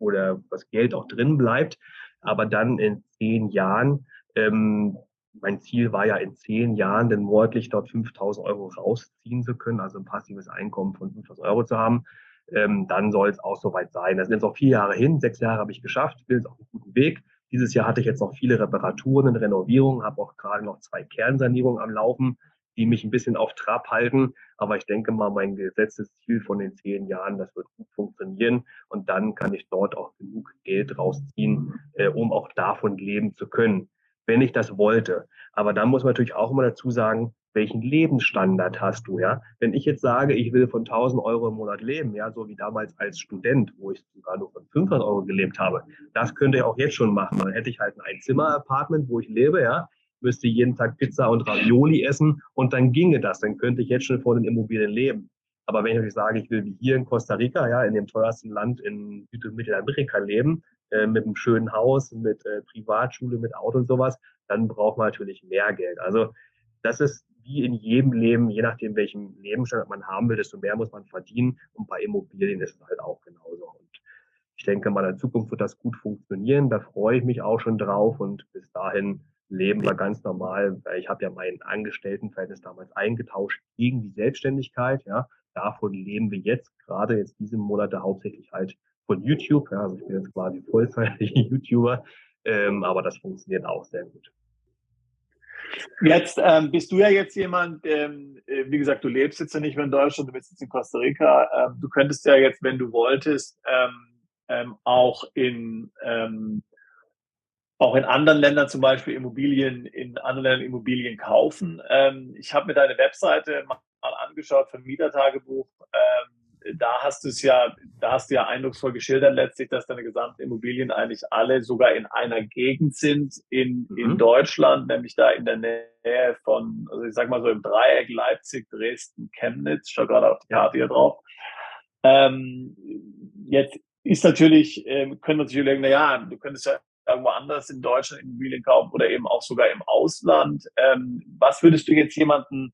wo der, das Geld auch drin bleibt. Aber dann in zehn Jahren ähm, mein Ziel war ja in zehn Jahren denn monatlich dort 5000 Euro rausziehen zu können, also ein passives Einkommen von 5000 Euro zu haben. Ähm, dann soll es auch soweit sein. Das sind jetzt auch vier Jahre hin, sechs Jahre habe ich geschafft, bin jetzt auf einem guten Weg. Dieses Jahr hatte ich jetzt noch viele Reparaturen und Renovierungen, habe auch gerade noch zwei Kernsanierungen am Laufen, die mich ein bisschen auf Trab halten. Aber ich denke mal, mein gesetztes Ziel von den zehn Jahren, das wird gut funktionieren. Und dann kann ich dort auch genug Geld rausziehen, äh, um auch davon leben zu können wenn ich das wollte. Aber dann muss man natürlich auch immer dazu sagen, welchen Lebensstandard hast du, ja? Wenn ich jetzt sage, ich will von 1000 Euro im Monat leben, ja, so wie damals als Student, wo ich sogar nur von 500 Euro gelebt habe, das könnte ich auch jetzt schon machen. Dann hätte ich halt ein Einzimmer-Apartment, wo ich lebe, ja, müsste jeden Tag Pizza und Ravioli essen und dann ginge das. Dann könnte ich jetzt schon vor den Immobilien leben. Aber wenn ich natürlich sage, ich will wie hier in Costa Rica, ja, in dem teuersten Land in Süd- und Mittelamerika leben, äh, mit einem schönen Haus, mit äh, Privatschule, mit Auto und sowas, dann braucht man natürlich mehr Geld. Also das ist wie in jedem Leben, je nachdem, welchen Lebensstandard man haben will, desto mehr muss man verdienen. Und bei Immobilien ist es halt auch genauso. Und ich denke mal, in Zukunft wird das gut funktionieren. Da freue ich mich auch schon drauf. Und bis dahin leben wir ganz normal. Ich habe ja mein Angestelltenverhältnis damals eingetauscht gegen die Selbstständigkeit. Ja, davon leben wir jetzt, gerade jetzt diese Monate hauptsächlich halt von YouTube. Ja, also ich bin jetzt quasi vollzeitiger [LAUGHS] YouTuber, ähm, aber das funktioniert auch sehr gut. Jetzt ähm, bist du ja jetzt jemand, ähm, äh, wie gesagt, du lebst jetzt ja nicht mehr in Deutschland, du bist jetzt in Costa Rica. Ähm, du könntest ja jetzt, wenn du wolltest, ähm, ähm, auch in auch in anderen Ländern zum Beispiel Immobilien, in anderen Ländern Immobilien kaufen. Ich habe mir deine Webseite mal angeschaut von Mietertagebuch. Ähm, da hast du es ja, da hast du ja eindrucksvoll geschildert letztlich, dass deine gesamten Immobilien eigentlich alle sogar in einer Gegend sind in, mhm. in Deutschland, nämlich da in der Nähe von, also ich sag mal so im Dreieck Leipzig, Dresden, Chemnitz. Ich schaue gerade auf die Karte hier drauf. Ähm, jetzt ist natürlich, ähm, können natürlich überlegen, na ja, du könntest ja irgendwo anders in Deutschland Immobilien kaufen oder eben auch sogar im Ausland. Ähm, was würdest du jetzt jemanden äh,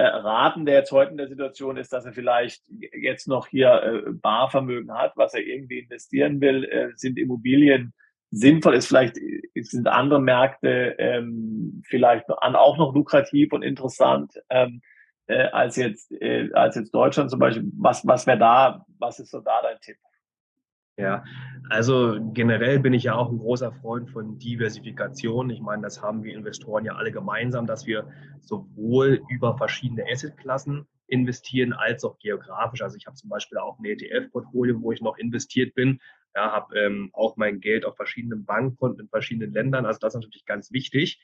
raten, der jetzt heute in der Situation ist, dass er vielleicht jetzt noch hier äh, Barvermögen hat, was er irgendwie investieren will? Äh, sind Immobilien sinnvoll? Ist vielleicht sind andere Märkte ähm, vielleicht auch noch lukrativ und interessant? Ähm, äh, als jetzt äh, als jetzt Deutschland zum Beispiel. Was was wäre da? Was ist so da dein Tipp? Ja, also generell bin ich ja auch ein großer Freund von Diversifikation. Ich meine, das haben wir Investoren ja alle gemeinsam, dass wir sowohl über verschiedene Assetklassen investieren als auch geografisch. Also ich habe zum Beispiel auch ein ETF-Portfolio, wo ich noch investiert bin. Ja, habe ähm, auch mein Geld auf verschiedenen Bankkonten in verschiedenen Ländern. Also das ist natürlich ganz wichtig.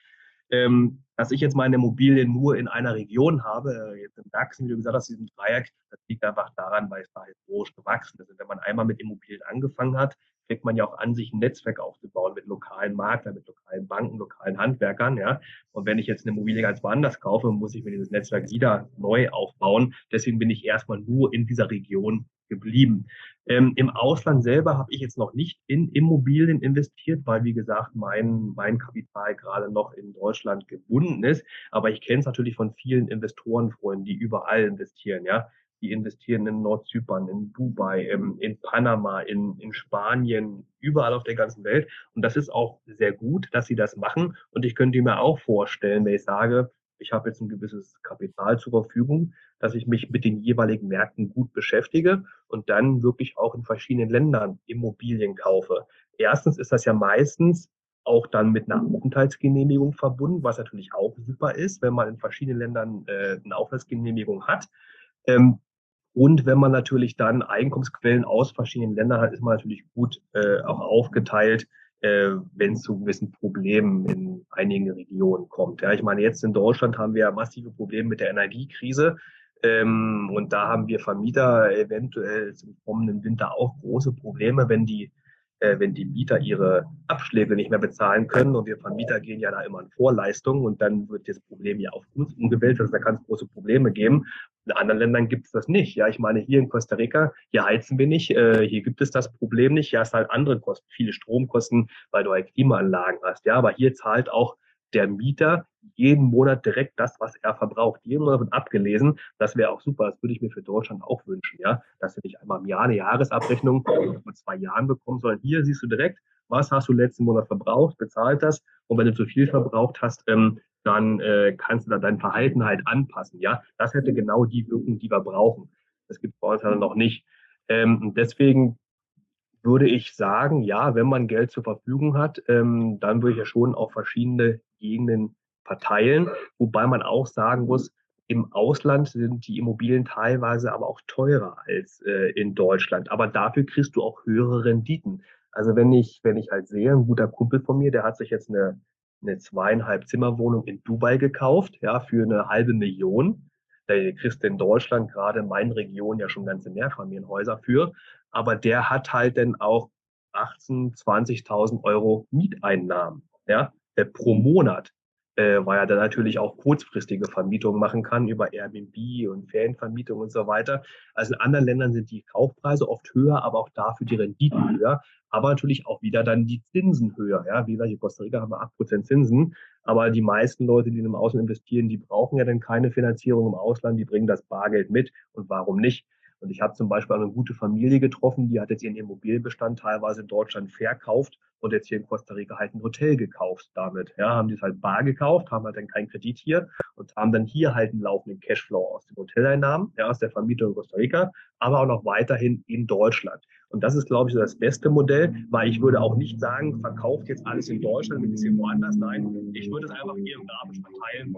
Ähm, dass ich jetzt meine Immobilien nur in einer Region habe, äh, jetzt in Sachsen, wie du gesagt hast, diesem Dreieck, das liegt einfach daran, weil es da historisch gewachsen ist. Und wenn man einmal mit Immobilien angefangen hat, fängt man ja auch an, sich ein Netzwerk aufzubauen mit lokalen Maklern, mit lokalen Banken, lokalen Handwerkern, ja. Und wenn ich jetzt eine Immobilie ganz woanders kaufe, muss ich mir dieses Netzwerk wieder neu aufbauen. Deswegen bin ich erstmal nur in dieser Region geblieben. Ähm, Im Ausland selber habe ich jetzt noch nicht in Immobilien investiert, weil, wie gesagt, mein, mein Kapital gerade noch in Deutschland gebunden ist. Aber ich kenne es natürlich von vielen Investorenfreunden, die überall investieren, ja. Die investieren in Nordzypern, in Dubai, in, in Panama, in, in Spanien, überall auf der ganzen Welt. Und das ist auch sehr gut, dass sie das machen. Und ich könnte mir auch vorstellen, wenn ich sage, ich habe jetzt ein gewisses Kapital zur Verfügung, dass ich mich mit den jeweiligen Märkten gut beschäftige und dann wirklich auch in verschiedenen Ländern Immobilien kaufe. Erstens ist das ja meistens auch dann mit einer Aufenthaltsgenehmigung verbunden, was natürlich auch super ist, wenn man in verschiedenen Ländern äh, eine Aufenthaltsgenehmigung hat. Ähm, und wenn man natürlich dann Einkommensquellen aus verschiedenen Ländern hat, ist man natürlich gut äh, auch aufgeteilt, äh, wenn es zu gewissen Problemen in einigen Regionen kommt. Ja, ich meine, jetzt in Deutschland haben wir massive Probleme mit der Energiekrise. Ähm, und da haben wir Vermieter eventuell zum kommenden Winter auch große Probleme, wenn die äh, wenn die Mieter ihre Abschläge nicht mehr bezahlen können und wir Vermieter gehen ja da immer in Vorleistungen und dann wird das Problem ja auf uns umgewälzt, also da kann es große Probleme geben. In anderen Ländern gibt es das nicht. Ja, ich meine, hier in Costa Rica, hier heizen wir nicht, äh, hier gibt es das Problem nicht. Ja, es halt andere Kosten, viele Stromkosten, weil du halt Klimaanlagen hast. Ja, aber hier zahlt auch der Mieter jeden Monat direkt das, was er verbraucht. Jeden Monat wird abgelesen. Das wäre auch super. Das würde ich mir für Deutschland auch wünschen, ja. Dass wir nicht einmal im Jahr eine Jahresabrechnung von zwei Jahren bekommen, sondern hier siehst du direkt, was hast du letzten Monat verbraucht, bezahlt das. Und wenn du zu viel verbraucht hast, ähm, dann äh, kannst du da dein Verhalten halt anpassen, ja. Das hätte genau die Wirkung, die wir brauchen. Das gibt es bei uns halt noch nicht. Ähm, deswegen würde ich sagen, ja, wenn man Geld zur Verfügung hat, ähm, dann würde ich ja schon auf verschiedene Gegenden verteilen. Wobei man auch sagen muss, im Ausland sind die Immobilien teilweise aber auch teurer als äh, in Deutschland. Aber dafür kriegst du auch höhere Renditen. Also wenn ich, wenn ich halt sehe, ein guter Kumpel von mir, der hat sich jetzt eine, eine zweieinhalb Zimmerwohnung in Dubai gekauft, ja, für eine halbe Million. Da kriegst du in Deutschland, gerade in meinen Regionen, ja schon ganze Mehrfamilienhäuser für. Aber der hat halt dann auch 18.000, 20.000 Euro Mieteinnahmen, ja, äh, pro Monat äh, weil er dann natürlich auch kurzfristige Vermietungen machen kann über Airbnb und Ferienvermietung und so weiter. Also in anderen Ländern sind die Kaufpreise oft höher, aber auch dafür die Renditen höher, aber natürlich auch wieder dann die Zinsen höher. Ja, wie gesagt, in Costa Rica haben wir 8% Zinsen, aber die meisten Leute, die im Ausland investieren, die brauchen ja dann keine Finanzierung im Ausland, die bringen das Bargeld mit und warum nicht? Und ich habe zum Beispiel eine gute Familie getroffen, die hat jetzt ihren Immobilienbestand teilweise in Deutschland verkauft und jetzt hier in Costa Rica halt ein Hotel gekauft damit. Ja, haben die es halt bar gekauft, haben halt dann keinen Kredit hier und haben dann hier halt einen laufenden Cashflow aus den Hoteleinnahmen, ja, aus der Vermietung in Costa Rica, aber auch noch weiterhin in Deutschland. Und das ist, glaube ich, das beste Modell, weil ich würde auch nicht sagen, verkauft jetzt alles in Deutschland, ein bisschen woanders. Nein, ich würde es einfach hier im Grafisch verteilen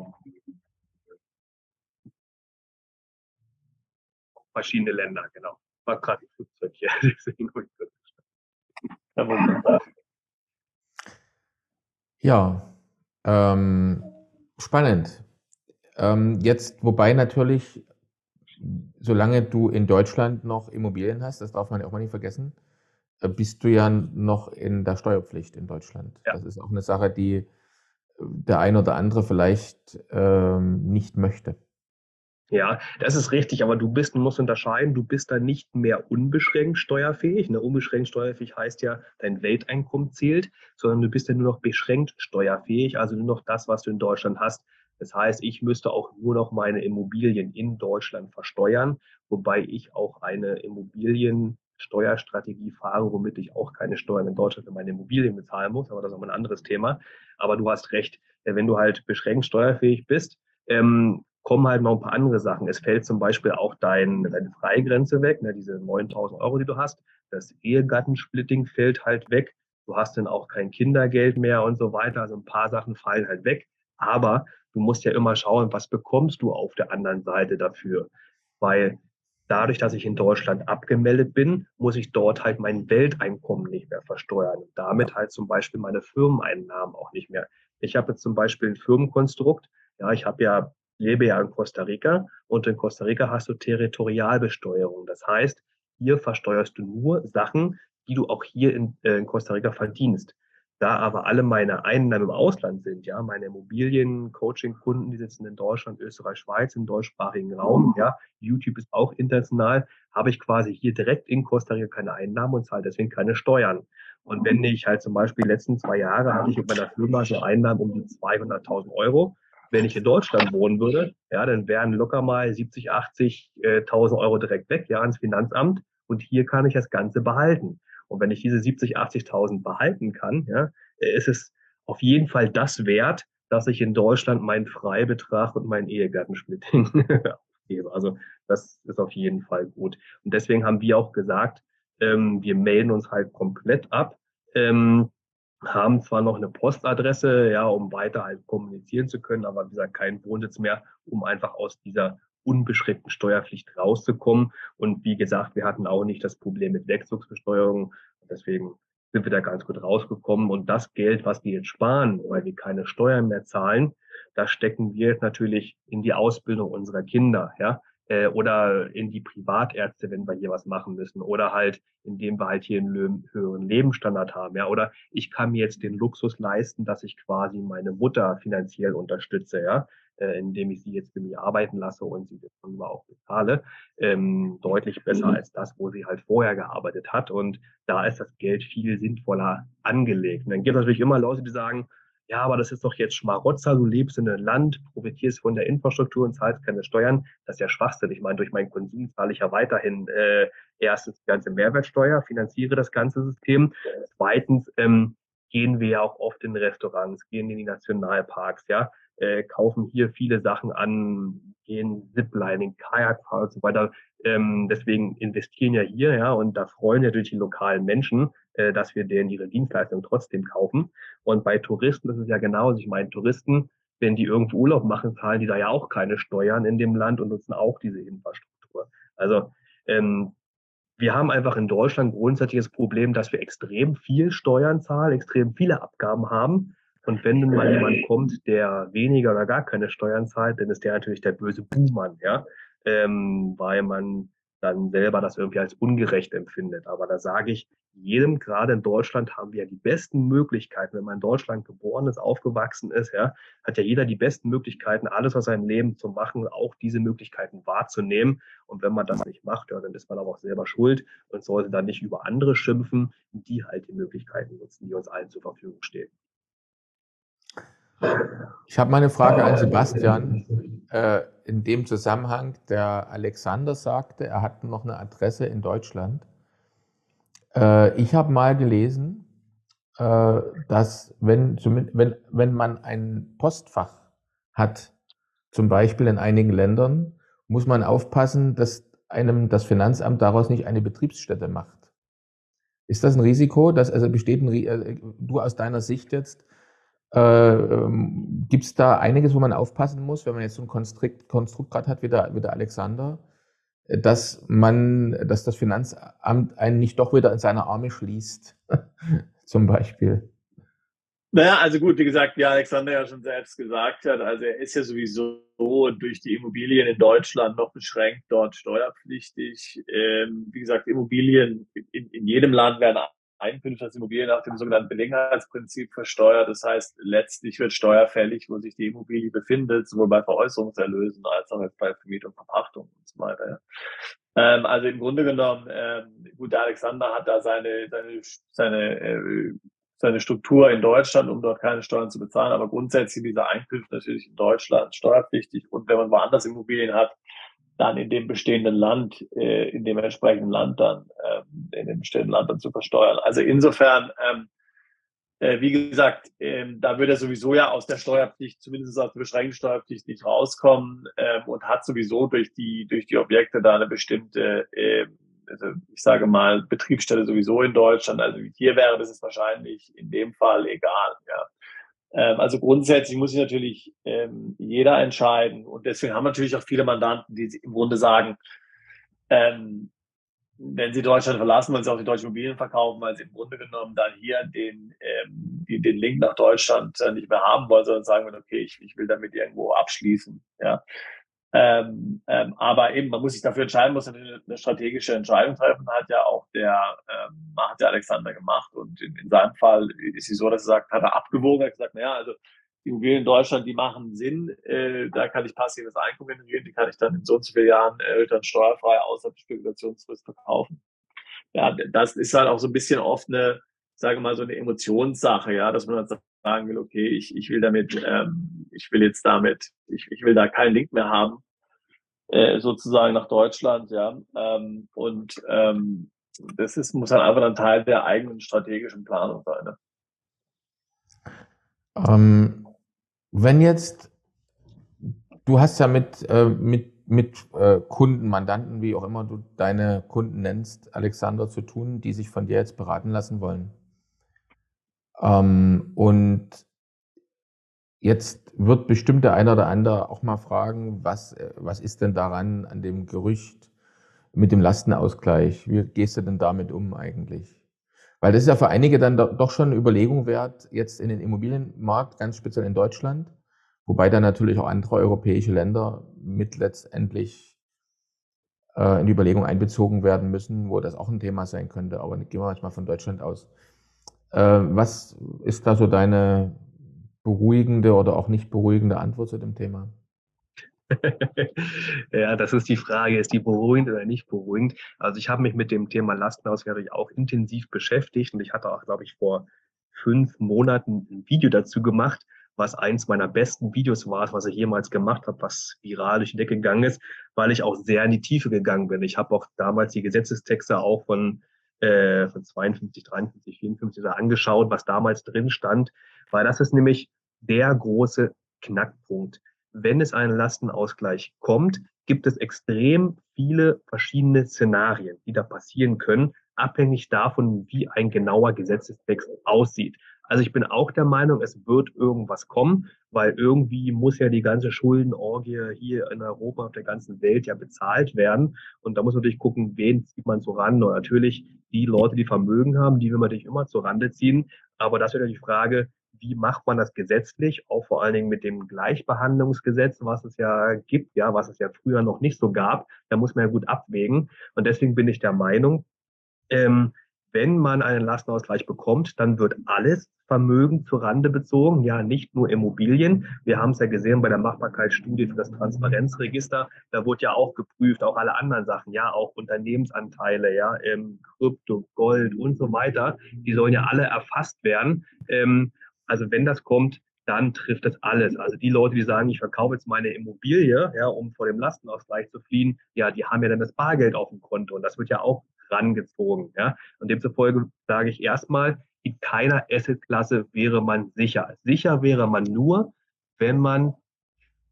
verschiedene Länder, genau. War gerade ein Flugzeug hier, [LAUGHS] deswegen Ja, ähm, spannend. Ähm, jetzt, wobei natürlich, solange du in Deutschland noch Immobilien hast, das darf man ja auch mal nicht vergessen, äh, bist du ja noch in der Steuerpflicht in Deutschland. Ja. Das ist auch eine Sache, die äh, der ein oder andere vielleicht ähm, nicht möchte. Ja, das ist richtig, aber du bist, musst unterscheiden, du bist dann nicht mehr unbeschränkt steuerfähig. Ne? Unbeschränkt steuerfähig heißt ja, dein Welteinkommen zählt, sondern du bist ja nur noch beschränkt steuerfähig, also nur noch das, was du in Deutschland hast. Das heißt, ich müsste auch nur noch meine Immobilien in Deutschland versteuern, wobei ich auch eine Immobiliensteuerstrategie fahre, womit ich auch keine Steuern in Deutschland für meine Immobilien bezahlen muss, aber das ist auch ein anderes Thema. Aber du hast recht, wenn du halt beschränkt steuerfähig bist, ähm, kommen halt noch ein paar andere Sachen. Es fällt zum Beispiel auch dein, deine Freigrenze weg, ne, diese 9000 Euro, die du hast. Das Ehegattensplitting fällt halt weg. Du hast dann auch kein Kindergeld mehr und so weiter. Also ein paar Sachen fallen halt weg. Aber du musst ja immer schauen, was bekommst du auf der anderen Seite dafür. Weil dadurch, dass ich in Deutschland abgemeldet bin, muss ich dort halt mein Welteinkommen nicht mehr versteuern. Und damit halt zum Beispiel meine Firmeneinnahmen auch nicht mehr. Ich habe jetzt zum Beispiel ein Firmenkonstrukt. Ja, ich habe ja lebe ja in Costa Rica und in Costa Rica hast du Territorialbesteuerung. Das heißt, hier versteuerst du nur Sachen, die du auch hier in, äh, in Costa Rica verdienst. Da aber alle meine Einnahmen im Ausland sind, ja, meine Immobilien, Coaching-Kunden, die sitzen in Deutschland, Österreich, Schweiz, im deutschsprachigen Raum, ja, YouTube ist auch international, habe ich quasi hier direkt in Costa Rica keine Einnahmen und zahle deswegen keine Steuern. Und wenn ich halt zum Beispiel die letzten zwei Jahre hatte ich mit meiner Firma so Einnahmen um die 200.000 Euro, wenn ich in Deutschland wohnen würde, ja, dann wären locker mal 70, 80.000 äh, Euro direkt weg, ja, ans Finanzamt. Und hier kann ich das Ganze behalten. Und wenn ich diese 70, 80.000 behalten kann, ja, ist es auf jeden Fall das wert, dass ich in Deutschland meinen Freibetrag und meinen Ehegattensplitting [LAUGHS] gebe. Also das ist auf jeden Fall gut. Und deswegen haben wir auch gesagt, ähm, wir melden uns halt komplett ab. Ähm, haben zwar noch eine Postadresse, ja, um weiter halt kommunizieren zu können, aber wie gesagt, keinen Wohnsitz mehr, um einfach aus dieser unbeschränkten Steuerpflicht rauszukommen. Und wie gesagt, wir hatten auch nicht das Problem mit Wegzugsbesteuerung. Deswegen sind wir da ganz gut rausgekommen. Und das Geld, was wir jetzt sparen, weil wir keine Steuern mehr zahlen, das stecken wir natürlich in die Ausbildung unserer Kinder. Ja, äh, oder in die Privatärzte, wenn wir hier was machen müssen oder halt, indem wir halt hier einen höheren Lebensstandard haben, ja, oder ich kann mir jetzt den Luxus leisten, dass ich quasi meine Mutter finanziell unterstütze, ja, äh, indem ich sie jetzt für mich arbeiten lasse und sie dann auch bezahle, ähm, deutlich besser mhm. als das, wo sie halt vorher gearbeitet hat und da ist das Geld viel sinnvoller angelegt. Und dann gibt es natürlich immer Leute, die sagen, ja, aber das ist doch jetzt Schmarotzer, du lebst in einem Land, profitierst von der Infrastruktur und zahlst keine Steuern. Das ist ja Schwachsinn. Ich meine, durch meinen Konsum zahle ich ja weiterhin äh, erstens die ganze Mehrwertsteuer, finanziere das ganze System. Zweitens ähm, gehen wir ja auch oft in Restaurants, gehen in die Nationalparks, ja, äh, kaufen hier viele Sachen an, gehen Ziplining, Kajakfahren und so weiter. Ähm, deswegen investieren ja hier, ja, und da freuen natürlich die lokalen Menschen, äh, dass wir denen ihre Dienstleistungen trotzdem kaufen. Und bei Touristen ist es ja genauso. Ich meine, Touristen, wenn die irgendwo Urlaub machen, zahlen die da ja auch keine Steuern in dem Land und nutzen auch diese Infrastruktur. Also ähm, wir haben einfach in Deutschland grundsätzlich das Problem, dass wir extrem viel Steuern zahlen, extrem viele Abgaben haben. Und wenn nun mal jemand kommt, der weniger oder gar keine Steuern zahlt, dann ist der natürlich der böse Buhmann, ja, ähm, weil man dann selber das irgendwie als ungerecht empfindet. Aber da sage ich, jedem, gerade in Deutschland, haben wir ja die besten Möglichkeiten. Wenn man in Deutschland geboren ist, aufgewachsen ist, ja, hat ja jeder die besten Möglichkeiten, alles aus seinem Leben zu machen, auch diese Möglichkeiten wahrzunehmen. Und wenn man das nicht macht, ja, dann ist man aber auch selber schuld und sollte dann nicht über andere schimpfen, die halt die Möglichkeiten nutzen, die uns allen zur Verfügung stehen. Ich habe meine Frage an Sebastian. [LAUGHS] Äh, in dem Zusammenhang, der Alexander sagte, er hat noch eine Adresse in Deutschland. Äh, ich habe mal gelesen, äh, dass wenn, wenn, wenn man ein Postfach hat, zum Beispiel in einigen Ländern, muss man aufpassen, dass einem das Finanzamt daraus nicht eine Betriebsstätte macht. Ist das ein Risiko, dass also besteht ein, äh, du aus deiner Sicht jetzt, äh, ähm, gibt es da einiges, wo man aufpassen muss, wenn man jetzt so ein Konstrukt, Konstrukt gerade hat wie der, wie der Alexander, dass man, dass das Finanzamt einen nicht doch wieder in seine Arme schließt, [LAUGHS] zum Beispiel? Naja, also gut, wie gesagt, wie Alexander ja schon selbst gesagt hat, also er ist ja sowieso durch die Immobilien in Deutschland noch beschränkt, dort steuerpflichtig. Ähm, wie gesagt, Immobilien in, in jedem Land werden Einkünfte als Immobilien nach dem sogenannten Gelegenheitsprinzip versteuert. Das heißt, letztlich wird steuerfällig, wo sich die Immobilie befindet, sowohl bei Veräußerungserlösen als auch bei Vermietung, Verpachtung und so weiter. Ähm, also im Grunde genommen, ähm, gut, der Alexander hat da seine, seine, seine äh, seine Struktur in Deutschland, um dort keine Steuern zu bezahlen. Aber grundsätzlich diese Einkünfte natürlich in Deutschland steuerpflichtig. Und wenn man woanders Immobilien hat, dann in dem bestehenden Land, äh, in dem entsprechenden Land dann, ähm, in dem bestehenden Land dann zu versteuern. Also insofern, ähm, äh, wie gesagt, ähm, da würde er sowieso ja aus der Steuerpflicht, zumindest aus der beschränkten Steuerpflicht nicht rauskommen ähm, und hat sowieso durch die, durch die Objekte da eine bestimmte äh, also ich sage mal, Betriebsstelle sowieso in Deutschland. Also hier wäre das ist wahrscheinlich in dem Fall egal. Ja. Ähm, also grundsätzlich muss sich natürlich ähm, jeder entscheiden. Und deswegen haben natürlich auch viele Mandanten, die im Grunde sagen, ähm, wenn sie Deutschland verlassen, wollen sie auch die deutschen Immobilien verkaufen, weil sie im Grunde genommen dann hier den, ähm, die, den Link nach Deutschland äh, nicht mehr haben wollen, sondern sagen, okay, ich, ich will damit irgendwo abschließen. Ja. Ähm, ähm, aber eben, man muss sich dafür entscheiden, muss eine, eine strategische Entscheidung treffen, hat ja auch der, ähm, hat der Alexander gemacht. Und in, in seinem Fall ist es so, dass er sagt, hat er abgewogen, hat gesagt, naja, also die Immobilien in Deutschland, die machen Sinn, äh, da kann ich passives Einkommen generieren, die kann ich dann in so und so vielen Jahren äh, dann steuerfrei außerhalb der Spekulationsfrist verkaufen. Ja, das ist halt auch so ein bisschen oft eine, sage mal, so eine Emotionssache, ja, dass man dann sagen will, okay, ich, ich will damit, ähm, ich will jetzt damit, ich, ich will da keinen Link mehr haben, äh, sozusagen nach Deutschland, ja. Ähm, und ähm, das ist, muss dann einfach ein Teil der eigenen strategischen Planung sein. Ne? Ähm, wenn jetzt, du hast ja mit, äh, mit, mit äh, Kunden, Mandanten, wie auch immer du deine Kunden nennst, Alexander, zu tun, die sich von dir jetzt beraten lassen wollen. Ähm, und jetzt wird bestimmt der eine oder andere auch mal fragen, was, äh, was ist denn daran an dem Gerücht mit dem Lastenausgleich? Wie gehst du denn damit um eigentlich? Weil das ist ja für einige dann doch schon eine Überlegung wert, jetzt in den Immobilienmarkt, ganz speziell in Deutschland, wobei dann natürlich auch andere europäische Länder mit letztendlich äh, in die Überlegung einbezogen werden müssen, wo das auch ein Thema sein könnte. Aber gehen wir jetzt mal von Deutschland aus. Äh, was ist da so deine beruhigende oder auch nicht beruhigende Antwort zu dem Thema? [LAUGHS] ja, das ist die Frage, ist die beruhigend oder nicht beruhigend? Also ich habe mich mit dem Thema Lastenausgleich auch intensiv beschäftigt und ich hatte auch, glaube ich, vor fünf Monaten ein Video dazu gemacht, was eins meiner besten Videos war, was ich jemals gemacht habe, was viral durch die Decke gegangen ist, weil ich auch sehr in die Tiefe gegangen bin. Ich habe auch damals die Gesetzestexte auch von äh, von 52, 53, 54 da angeschaut, was damals drin stand, weil das ist nämlich der große Knackpunkt. Wenn es einen Lastenausgleich kommt, gibt es extrem viele verschiedene Szenarien, die da passieren können, abhängig davon, wie ein genauer Gesetzestext aussieht. Also ich bin auch der Meinung, es wird irgendwas kommen, weil irgendwie muss ja die ganze Schuldenorgie hier in Europa, auf der ganzen Welt ja bezahlt werden. Und da muss man natürlich gucken, wen zieht man so ran. Und natürlich die Leute, die Vermögen haben, die will man natürlich immer zur Rande ziehen. Aber das wäre die Frage, wie macht man das gesetzlich, auch vor allen Dingen mit dem Gleichbehandlungsgesetz, was es ja gibt, ja, was es ja früher noch nicht so gab. Da muss man ja gut abwägen. Und deswegen bin ich der Meinung, ähm, wenn man einen Lastenausgleich bekommt, dann wird alles Vermögen zu Rande bezogen, ja, nicht nur Immobilien. Wir haben es ja gesehen bei der Machbarkeitsstudie für das Transparenzregister, da wurde ja auch geprüft, auch alle anderen Sachen, ja, auch Unternehmensanteile, ja, ähm, Krypto, Gold und so weiter, die sollen ja alle erfasst werden. Ähm, also wenn das kommt, dann trifft das alles. Also die Leute, die sagen, ich verkaufe jetzt meine Immobilie, ja, um vor dem Lastenausgleich zu fliehen, ja, die haben ja dann das Bargeld auf dem Konto und das wird ja auch rangezogen. Ja. Und demzufolge sage ich erstmal, in keiner Assetklasse wäre man sicher. Sicher wäre man nur, wenn man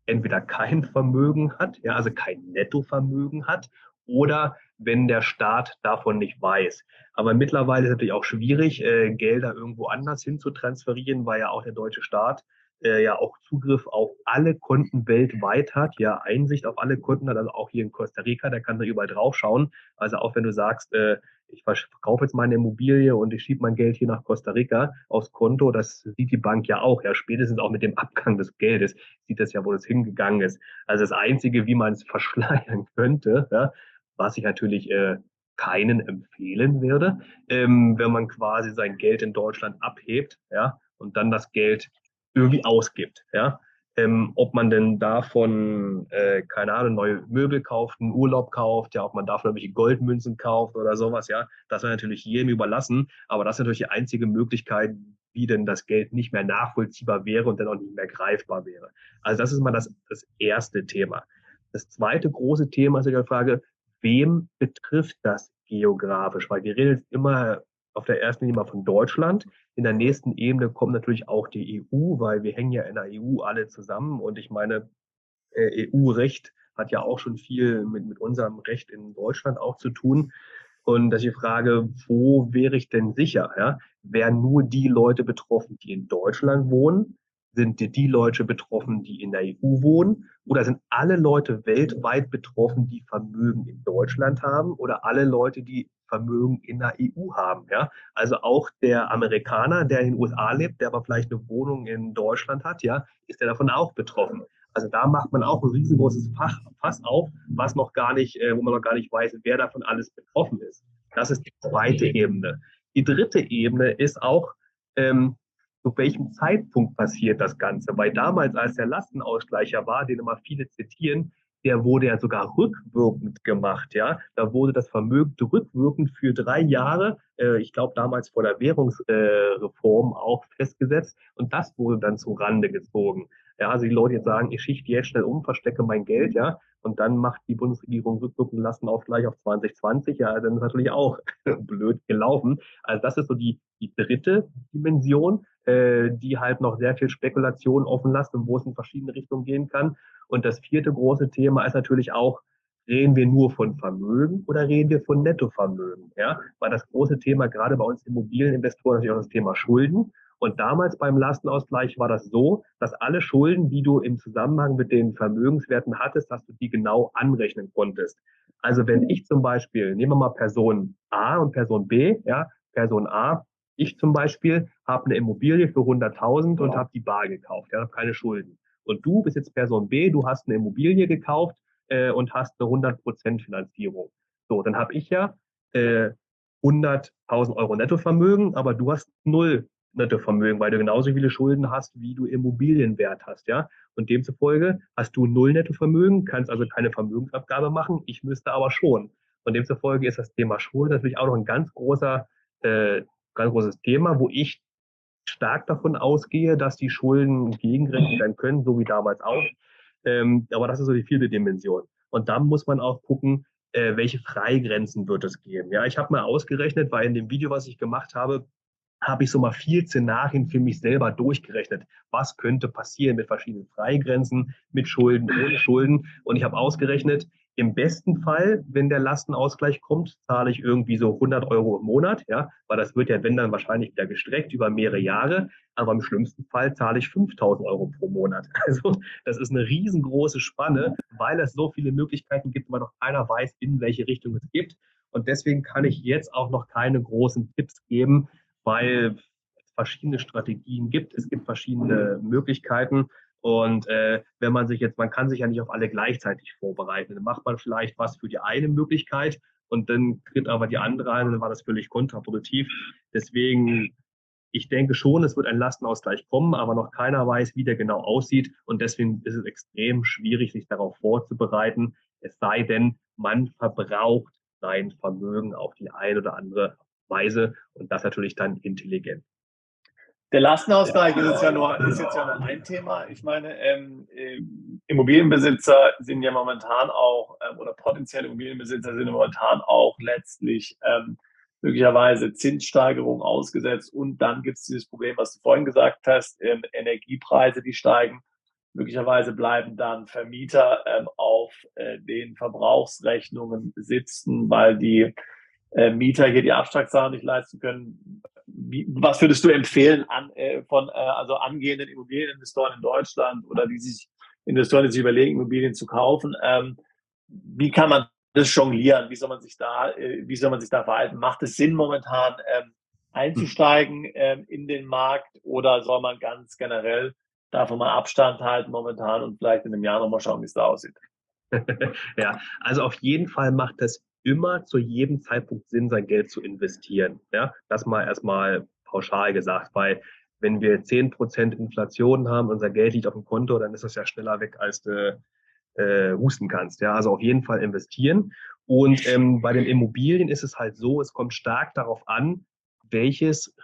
entweder kein Vermögen hat, ja, also kein Nettovermögen hat, oder wenn der Staat davon nicht weiß. Aber mittlerweile ist es natürlich auch schwierig, äh, Gelder irgendwo anders hin zu transferieren, weil ja auch der deutsche Staat äh, ja auch Zugriff auf alle Konten weltweit hat, ja Einsicht auf alle Konten hat, also auch hier in Costa Rica, der kann da überall drauf schauen. Also auch wenn du sagst, äh, ich verkaufe jetzt meine Immobilie und ich schiebe mein Geld hier nach Costa Rica aufs Konto, das sieht die Bank ja auch, ja, spätestens auch mit dem Abgang des Geldes sieht das ja, wo es hingegangen ist. Also das Einzige, wie man es [LAUGHS] verschleiern könnte, ja, was ich natürlich äh, keinen empfehlen würde, ähm, wenn man quasi sein Geld in Deutschland abhebt, ja, und dann das Geld irgendwie ausgibt, ja. Ähm, ob man denn davon, äh, keine Ahnung, neue Möbel kauft, einen Urlaub kauft, ja, ob man davon irgendwelche Goldmünzen kauft oder sowas, ja, das wäre natürlich jedem überlassen, aber das ist natürlich die einzige Möglichkeit, wie denn das Geld nicht mehr nachvollziehbar wäre und dann auch nicht mehr greifbar wäre. Also das ist mal das, das erste Thema. Das zweite große Thema ist die Frage, wem betrifft das geografisch? Weil wir reden jetzt immer auf der ersten mal von Deutschland. In der nächsten Ebene kommt natürlich auch die EU, weil wir hängen ja in der EU alle zusammen. Und ich meine, äh, EU-Recht hat ja auch schon viel mit, mit unserem Recht in Deutschland auch zu tun. Und dass ich frage, wo wäre ich denn sicher? Ja? Wären nur die Leute betroffen, die in Deutschland wohnen? Sind die Leute betroffen, die in der EU wohnen? Oder sind alle Leute weltweit betroffen, die Vermögen in Deutschland haben? Oder alle Leute, die Vermögen in der EU haben? Ja? Also auch der Amerikaner, der in den USA lebt, der aber vielleicht eine Wohnung in Deutschland hat, ja, ist der davon auch betroffen? Also da macht man auch ein riesengroßes Fach, Fass auf, was noch gar nicht, äh, wo man noch gar nicht weiß, wer davon alles betroffen ist. Das ist die zweite Ebene. Die dritte Ebene ist auch, ähm, zu welchem Zeitpunkt passiert das Ganze? Weil damals, als der Lastenausgleicher war, den immer viele zitieren, der wurde ja sogar rückwirkend gemacht, ja. Da wurde das Vermögen rückwirkend für drei Jahre, äh, ich glaube damals vor der Währungsreform äh, auch festgesetzt und das wurde dann zu Rande gezogen. Ja, also die Leute jetzt sagen, ich schichte jetzt schnell um, verstecke mein Geld, ja, und dann macht die Bundesregierung rückwirkend Lastenausgleich auf 2020, ja, dann ist natürlich auch [LAUGHS] blöd gelaufen. Also das ist so die, die dritte Dimension äh, die halt noch sehr viel Spekulation offen lässt und wo es in verschiedene Richtungen gehen kann. Und das vierte große Thema ist natürlich auch, reden wir nur von Vermögen oder reden wir von Nettovermögen? Ja, weil das große Thema gerade bei uns Immobilieninvestoren natürlich auch das Thema Schulden. Und damals beim Lastenausgleich war das so, dass alle Schulden, die du im Zusammenhang mit den Vermögenswerten hattest, dass du die genau anrechnen konntest. Also wenn ich zum Beispiel, nehmen wir mal Person A und Person B, ja, Person A ich zum Beispiel habe eine Immobilie für 100.000 und habe die bar gekauft, ja, habe keine Schulden. Und du bist jetzt Person B, du hast eine Immobilie gekauft äh, und hast eine 100% Finanzierung. So, dann habe ich ja äh, 100.000 Euro Nettovermögen, aber du hast null Nettovermögen, weil du genauso viele Schulden hast, wie du Immobilienwert hast, ja. Und demzufolge hast du null Nettovermögen, kannst also keine Vermögensabgabe machen. Ich müsste aber schon. Und demzufolge ist das Thema Schulden natürlich auch noch ein ganz großer äh, ganz großes Thema, wo ich stark davon ausgehe, dass die Schulden gegengerechnet werden können, so wie damals auch. Ähm, aber das ist so die vierte Dimension. Und dann muss man auch gucken, äh, welche Freigrenzen wird es geben. Ja, ich habe mal ausgerechnet, weil in dem Video, was ich gemacht habe, habe ich so mal vier Szenarien für mich selber durchgerechnet. Was könnte passieren mit verschiedenen Freigrenzen, mit Schulden, ohne Schulden? Und ich habe ausgerechnet, im besten Fall, wenn der Lastenausgleich kommt, zahle ich irgendwie so 100 Euro im Monat, ja, weil das wird ja, wenn dann wahrscheinlich wieder gestreckt über mehrere Jahre. Aber im schlimmsten Fall zahle ich 5000 Euro pro Monat. [LAUGHS] Also, das ist eine riesengroße Spanne, weil es so viele Möglichkeiten gibt, weil noch keiner weiß, in welche Richtung es gibt. Und deswegen kann ich jetzt auch noch keine großen Tipps geben, weil es verschiedene Strategien gibt. Es gibt verschiedene Möglichkeiten. Und äh, wenn man sich jetzt, man kann sich ja nicht auf alle gleichzeitig vorbereiten. Dann macht man vielleicht was für die eine Möglichkeit und dann tritt aber die andere ein und dann war das völlig kontraproduktiv. Deswegen, ich denke schon, es wird ein Lastenausgleich kommen, aber noch keiner weiß, wie der genau aussieht. Und deswegen ist es extrem schwierig, sich darauf vorzubereiten. Es sei denn, man verbraucht sein Vermögen auf die eine oder andere Weise und das natürlich dann intelligent. Der Lastenausgleich ist jetzt ja nur, ist jetzt ja nur ein Thema. Ich meine, ähm, äh, Immobilienbesitzer sind ja momentan auch, ähm, oder potenzielle Immobilienbesitzer sind momentan auch letztlich ähm, möglicherweise Zinssteigerungen ausgesetzt. Und dann gibt es dieses Problem, was du vorhin gesagt hast, ähm, Energiepreise, die steigen. Möglicherweise bleiben dann Vermieter ähm, auf äh, den Verbrauchsrechnungen sitzen, weil die äh, Mieter hier die Abschlagszahlung nicht leisten können. Wie, was würdest du empfehlen an, äh, von äh, also angehenden Immobilieninvestoren in Deutschland oder die sich Investoren, die sich überlegen, Immobilien zu kaufen? Ähm, wie kann man das jonglieren? Wie soll man sich da, äh, wie soll man sich da verhalten? Macht es Sinn momentan ähm, einzusteigen ähm, in den Markt oder soll man ganz generell davon mal Abstand halten momentan und vielleicht in einem Jahr nochmal schauen, wie es da aussieht? [LAUGHS] ja, also auf jeden Fall macht es immer zu jedem Zeitpunkt Sinn, sein Geld zu investieren. Ja, das mal erstmal pauschal gesagt, weil wenn wir 10% Inflation haben, unser Geld liegt auf dem Konto, dann ist das ja schneller weg, als du äh, husten kannst. Ja, also auf jeden Fall investieren. Und ähm, bei den Immobilien ist es halt so, es kommt stark darauf an, welches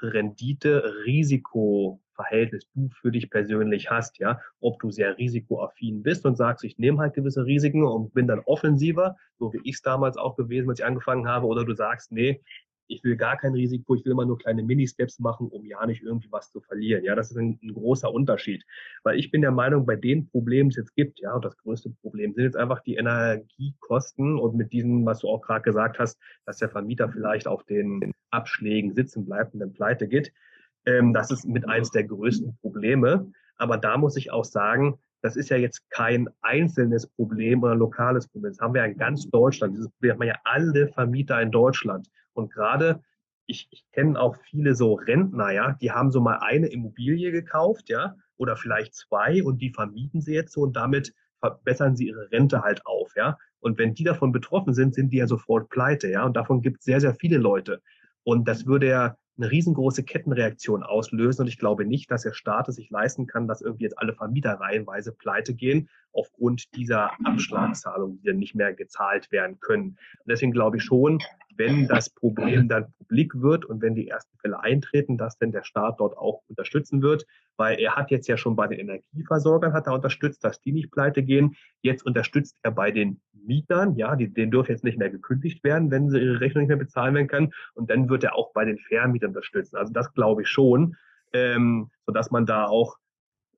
Rendite-Risiko-Verhältnis du für dich persönlich hast, ja, ob du sehr risikoaffin bist und sagst, ich nehme halt gewisse Risiken und bin dann offensiver, so wie ich es damals auch gewesen, als ich angefangen habe, oder du sagst, nee, ich will gar kein Risiko, ich will immer nur kleine Mini-Steps machen, um ja nicht irgendwie was zu verlieren. Ja, das ist ein, ein, großer Unterschied. Weil ich bin der Meinung, bei den Problemen, die es jetzt gibt, ja, und das größte Problem sind jetzt einfach die Energiekosten und mit diesem, was du auch gerade gesagt hast, dass der Vermieter vielleicht auf den Abschlägen sitzen bleibt und dann pleite geht. Ähm, das ist mit eins der größten Probleme. Aber da muss ich auch sagen, das ist ja jetzt kein einzelnes Problem oder lokales Problem. Das haben wir in ganz Deutschland. Dieses Problem haben wir ja alle Vermieter in Deutschland. Und gerade, ich, ich kenne auch viele so Rentner, ja, die haben so mal eine Immobilie gekauft, ja, oder vielleicht zwei und die vermieten sie jetzt so und damit verbessern sie ihre Rente halt auf, ja. Und wenn die davon betroffen sind, sind die ja sofort pleite, ja. Und davon gibt es sehr, sehr viele Leute. Und das würde ja eine riesengroße Kettenreaktion auslösen. Und ich glaube nicht, dass der Staat es sich leisten kann, dass irgendwie jetzt alle Vermieter reihenweise pleite gehen aufgrund dieser Abschlagszahlungen, die dann nicht mehr gezahlt werden können. Und deswegen glaube ich schon, wenn das Problem dann publik wird und wenn die ersten Fälle eintreten, dass denn der Staat dort auch unterstützen wird, weil er hat jetzt ja schon bei den Energieversorgern hat er unterstützt, dass die nicht pleite gehen. Jetzt unterstützt er bei den Mietern, ja, die, denen dürfen jetzt nicht mehr gekündigt werden, wenn sie ihre Rechnung nicht mehr bezahlen werden können. Und dann wird er auch bei den Vermietern unterstützen. Also das glaube ich schon, ähm, sodass man da auch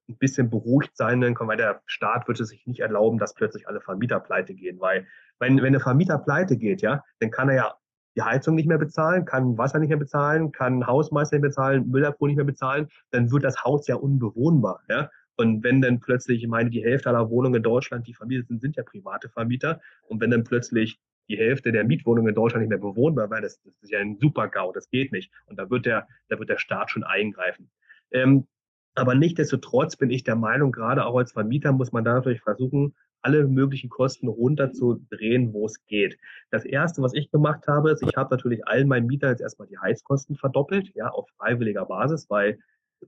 ein bisschen beruhigt sein kann, weil der Staat würde sich nicht erlauben, dass plötzlich alle Vermieter pleite gehen, weil wenn, wenn der Vermieter pleite geht, ja, dann kann er ja die Heizung nicht mehr bezahlen, kann Wasser nicht mehr bezahlen, kann Hausmeister nicht bezahlen, Müllabfuhr nicht mehr bezahlen, dann wird das Haus ja unbewohnbar. Ja? Und wenn dann plötzlich, ich meine, die Hälfte aller Wohnungen in Deutschland, die vermietet sind, sind ja private Vermieter. Und wenn dann plötzlich die Hälfte der Mietwohnungen in Deutschland nicht mehr bewohnbar wäre, das, das ist ja ein Super-GAU, das geht nicht. Und da wird der, da wird der Staat schon eingreifen. Ähm, aber nichtdestotrotz bin ich der Meinung, gerade auch als Vermieter muss man da natürlich versuchen, alle möglichen Kosten runterzudrehen, wo es geht. Das erste, was ich gemacht habe, ist, ich habe natürlich allen meinen Mietern jetzt erstmal die Heizkosten verdoppelt, ja, auf freiwilliger Basis, weil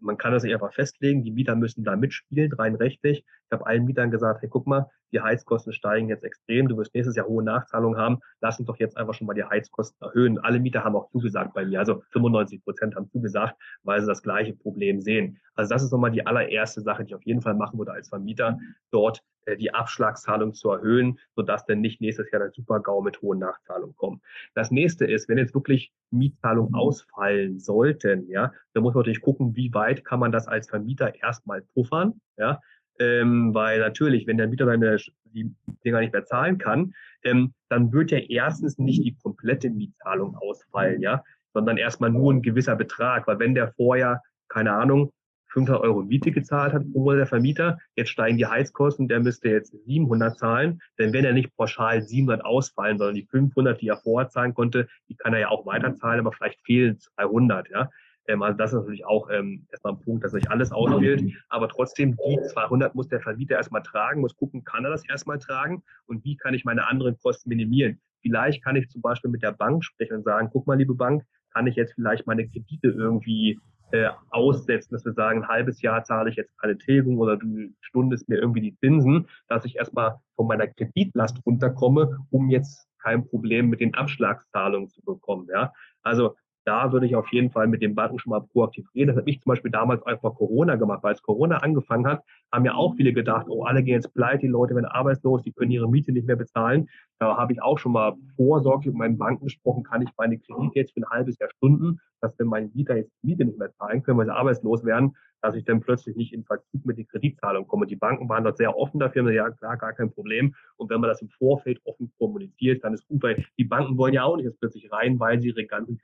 man kann das nicht einfach festlegen. Die Mieter müssen da mitspielen, rein rechtlich. Ich habe allen Mietern gesagt, hey, guck mal, die Heizkosten steigen jetzt extrem. Du wirst nächstes Jahr hohe Nachzahlungen haben. Lass uns doch jetzt einfach schon mal die Heizkosten erhöhen. Alle Mieter haben auch zugesagt bei mir. Also 95 Prozent haben zugesagt, weil sie das gleiche Problem sehen. Also das ist nochmal die allererste Sache, die ich auf jeden Fall machen würde als Vermieter, dort äh, die Abschlagszahlung zu erhöhen, sodass dann nicht nächstes Jahr der Super-GAU mit hohen Nachzahlungen kommt. Das nächste ist, wenn jetzt wirklich Mietzahlungen ausfallen sollten, ja, dann muss man natürlich gucken, wie weit kann man das als Vermieter erstmal puffern, ja, ähm, weil natürlich, wenn der Mieter seine die Dinger nicht mehr zahlen kann, ähm, dann wird ja erstens nicht die komplette Mietzahlung ausfallen, ja, sondern erstmal nur ein gewisser Betrag, weil wenn der vorher, keine Ahnung, 500 Euro Miete gezahlt hat Monat der Vermieter, jetzt steigen die Heizkosten, der müsste jetzt 700 zahlen, dann werden ja nicht pauschal 700 ausfallen, sondern die 500, die er vorher zahlen konnte, die kann er ja auch weiter zahlen, aber vielleicht fehlen 200, ja. Ähm, also das ist natürlich auch ähm, erstmal ein Punkt, dass sich alles auswählt. Aber trotzdem, die 200 muss der Vermieter erstmal tragen, muss gucken, kann er das erstmal tragen und wie kann ich meine anderen Kosten minimieren. Vielleicht kann ich zum Beispiel mit der Bank sprechen und sagen, guck mal, liebe Bank, kann ich jetzt vielleicht meine Kredite irgendwie äh, aussetzen, dass wir sagen, ein halbes Jahr zahle ich jetzt keine Tilgung oder du stundest mir irgendwie die Zinsen, dass ich erstmal von meiner Kreditlast runterkomme, um jetzt kein Problem mit den Abschlagszahlungen zu bekommen. Ja? Also da würde ich auf jeden Fall mit den Banken schon mal proaktiv reden. Das habe ich zum Beispiel damals einfach Corona gemacht, weil es Corona angefangen hat, haben ja auch viele gedacht, oh, alle gehen jetzt pleite, die Leute werden arbeitslos, die können ihre Miete nicht mehr bezahlen. Da habe ich auch schon mal vorsorglich mit meinen Banken gesprochen, kann ich meine Kredite jetzt für ein halbes Jahr stunden, dass wenn meine Mieter jetzt die Miete nicht mehr zahlen können, weil sie arbeitslos werden, dass ich dann plötzlich nicht in Verzug mit den Kreditzahlungen komme. Die Banken waren dort sehr offen dafür, ja klar, gar kein Problem. Und wenn man das im Vorfeld offen kommuniziert, dann ist gut, weil die Banken wollen ja auch nicht jetzt plötzlich rein, weil sie ihre ganzen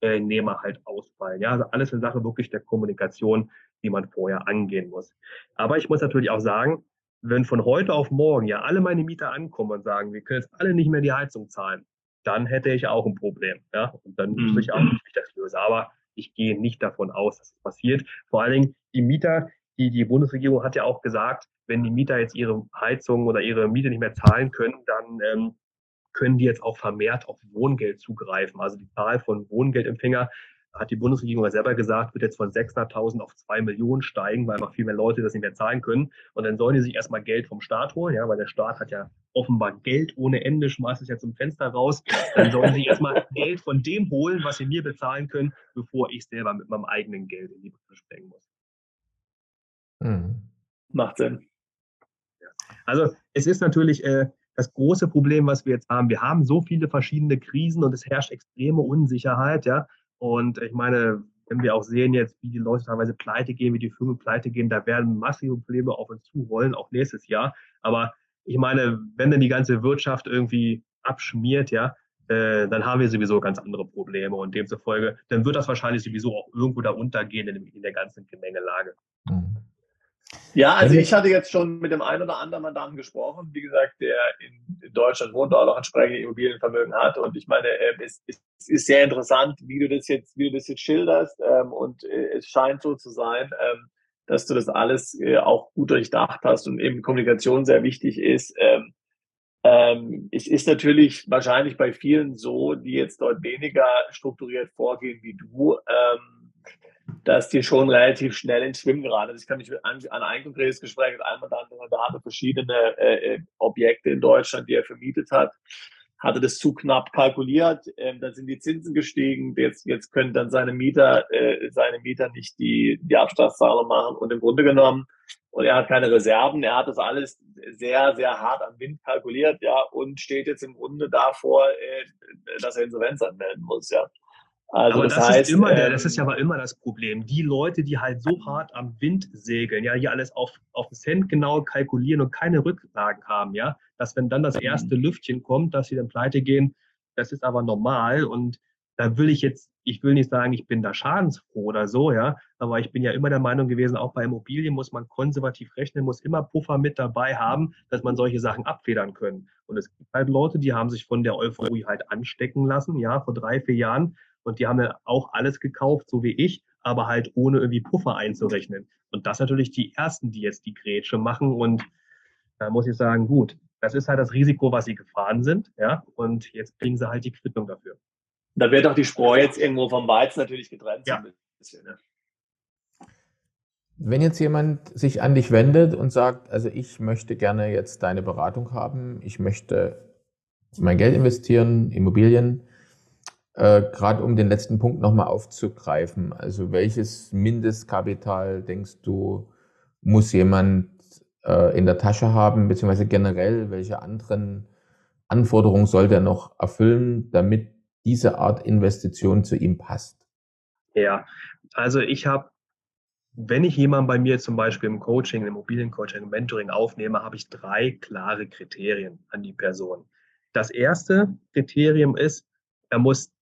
Kreditnehmer halt ausfallen. Ja, also alles eine Sache wirklich der Kommunikation, die man vorher angehen muss. Aber ich muss natürlich auch sagen, wenn von heute auf morgen ja alle meine Mieter ankommen und sagen, wir können jetzt alle nicht mehr die Heizung zahlen, dann hätte ich auch ein Problem. Ja, und dann mhm. ich auch nicht, wie ich das löse. Aber ich gehe nicht davon aus, dass es passiert. Vor allen Dingen die Mieter, die, die Bundesregierung hat ja auch gesagt, wenn die Mieter jetzt ihre Heizung oder ihre Miete nicht mehr zahlen können, dann ähm, können die jetzt auch vermehrt auf Wohngeld zugreifen. Also die Zahl von Wohngeldempfänger hat die Bundesregierung ja selber gesagt, wird jetzt von 600.000 auf 2 Millionen steigen, weil einfach viel mehr Leute das nicht mehr zahlen können. Und dann sollen die sich erstmal Geld vom Staat holen, ja, weil der Staat hat ja offenbar Geld ohne Ende, schmeißt es ja zum Fenster raus. Dann sollen sie erstmal [LAUGHS] Geld von dem holen, was sie mir bezahlen können, bevor ich selber mit meinem eigenen Geld in die Brücke sprengen muss. Hm. Macht Sinn. Also es ist natürlich äh, das große Problem, was wir jetzt haben. Wir haben so viele verschiedene Krisen und es herrscht extreme Unsicherheit, ja. Und ich meine, wenn wir auch sehen jetzt, wie die Leute teilweise pleite gehen, wie die Firmen pleite gehen, da werden massive Probleme auf uns zurollen, auch nächstes Jahr. Aber ich meine, wenn dann die ganze Wirtschaft irgendwie abschmiert, ja, äh, dann haben wir sowieso ganz andere Probleme und demzufolge, dann wird das wahrscheinlich sowieso auch irgendwo da untergehen in, in der ganzen Gemengelage. Mhm. Ja, also ich hatte jetzt schon mit dem einen oder anderen Mandanten gesprochen, wie gesagt, der in, Deutschland wohnt und auch entsprechende Immobilienvermögen hat. Und ich meine, äh, es, ist sehr interessant, wie du das jetzt, wie du das jetzt schilderst. Ähm, und äh, es scheint so zu sein, ähm, dass du das alles äh, auch gut durchdacht hast und eben Kommunikation sehr wichtig ist. Ähm, es ist natürlich wahrscheinlich bei vielen so, die jetzt dort weniger strukturiert vorgehen wie du dass die schon relativ schnell ins Schwimmen geraten. Also ich kann mich an, an ein konkretes Gespräch mit einem Mandanten, der hatte verschiedene äh, äh, Objekte in Deutschland, die er vermietet hat, hatte das zu knapp kalkuliert, ähm, dann sind die Zinsen gestiegen, jetzt, jetzt können dann seine Mieter, äh, seine Mieter nicht die, die Abschlagszahlung machen und im Grunde genommen, und er hat keine Reserven, er hat das alles sehr, sehr hart am Wind kalkuliert, ja, und steht jetzt im Grunde davor, äh, dass er Insolvenz anmelden muss, ja. Also aber das, das heißt, ist immer der, das ist ja ähm, aber immer das Problem. Die Leute, die halt so hart am Wind segeln, ja, hier alles auf, auf den Cent genau kalkulieren und keine Rücklagen haben, ja, dass wenn dann das erste Lüftchen kommt, dass sie dann pleite gehen, das ist aber normal und da will ich jetzt, ich will nicht sagen, ich bin da schadensfroh oder so, ja, aber ich bin ja immer der Meinung gewesen, auch bei Immobilien muss man konservativ rechnen, muss immer Puffer mit dabei haben, dass man solche Sachen abfedern können. Und es gibt halt Leute, die haben sich von der Euphorie halt anstecken lassen, ja, vor drei, vier Jahren und die haben ja auch alles gekauft, so wie ich, aber halt ohne irgendwie Puffer einzurechnen. Und das natürlich die ersten, die jetzt die Grätsche machen. Und da muss ich sagen, gut, das ist halt das Risiko, was sie gefahren sind. Ja, und jetzt kriegen sie halt die Quittung dafür. Da wird auch die Spreu jetzt irgendwo vom Weizen natürlich getrennt. Ja. Bisschen, ne? Wenn jetzt jemand sich an dich wendet und sagt, also ich möchte gerne jetzt deine Beratung haben, ich möchte mein Geld investieren, Immobilien, äh, Gerade um den letzten Punkt nochmal aufzugreifen. Also welches Mindestkapital denkst du, muss jemand äh, in der Tasche haben, beziehungsweise generell, welche anderen Anforderungen sollte er noch erfüllen, damit diese Art Investition zu ihm passt? Ja, also ich habe, wenn ich jemanden bei mir zum Beispiel im Coaching, im Immobiliencoaching, im Mentoring aufnehme, habe ich drei klare Kriterien an die Person. Das erste Kriterium ist, er muss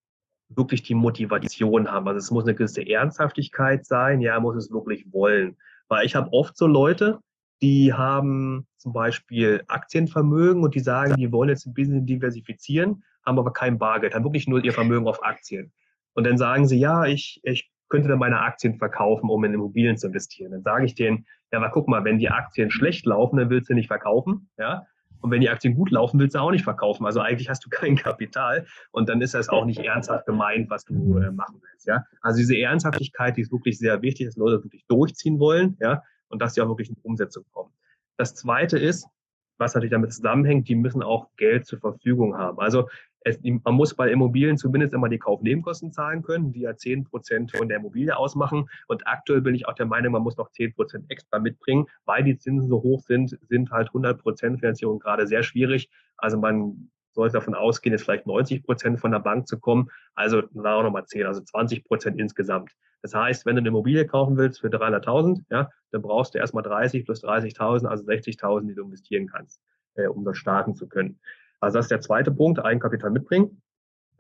wirklich die Motivation haben. Also es muss eine gewisse Ernsthaftigkeit sein, ja, muss es wirklich wollen. Weil ich habe oft so Leute, die haben zum Beispiel Aktienvermögen und die sagen, die wollen jetzt ein bisschen diversifizieren, haben aber kein Bargeld, haben wirklich nur ihr Vermögen auf Aktien. Und dann sagen sie, ja, ich, ich könnte dann meine Aktien verkaufen, um in Immobilien zu investieren. Dann sage ich denen, ja, aber guck mal, wenn die Aktien schlecht laufen, dann willst du nicht verkaufen, ja. Und wenn die Aktien gut laufen, willst du auch nicht verkaufen. Also eigentlich hast du kein Kapital und dann ist das auch nicht ernsthaft gemeint, was du äh, machen willst. Ja? Also diese Ernsthaftigkeit, die ist wirklich sehr wichtig, dass Leute wirklich durchziehen wollen, ja, und dass sie auch wirklich in Umsetzung kommen. Das zweite ist, was natürlich damit zusammenhängt, die müssen auch Geld zur Verfügung haben. Also es, man muss bei Immobilien zumindest immer die Kaufnebenkosten zahlen können, die ja 10 Prozent von der Immobilie ausmachen. Und aktuell bin ich auch der Meinung, man muss noch 10 Prozent extra mitbringen, weil die Zinsen so hoch sind, sind halt 100 Prozent Finanzierung gerade sehr schwierig. Also man sollte davon ausgehen, jetzt vielleicht 90 Prozent von der Bank zu kommen. Also da auch nochmal 10, also 20 Prozent insgesamt. Das heißt, wenn du eine Immobilie kaufen willst für 300.000, ja, dann brauchst du erstmal 30 plus 30.000, also 60.000, die du investieren kannst, äh, um das starten zu können. Also das ist der zweite Punkt, Eigenkapital mitbringen.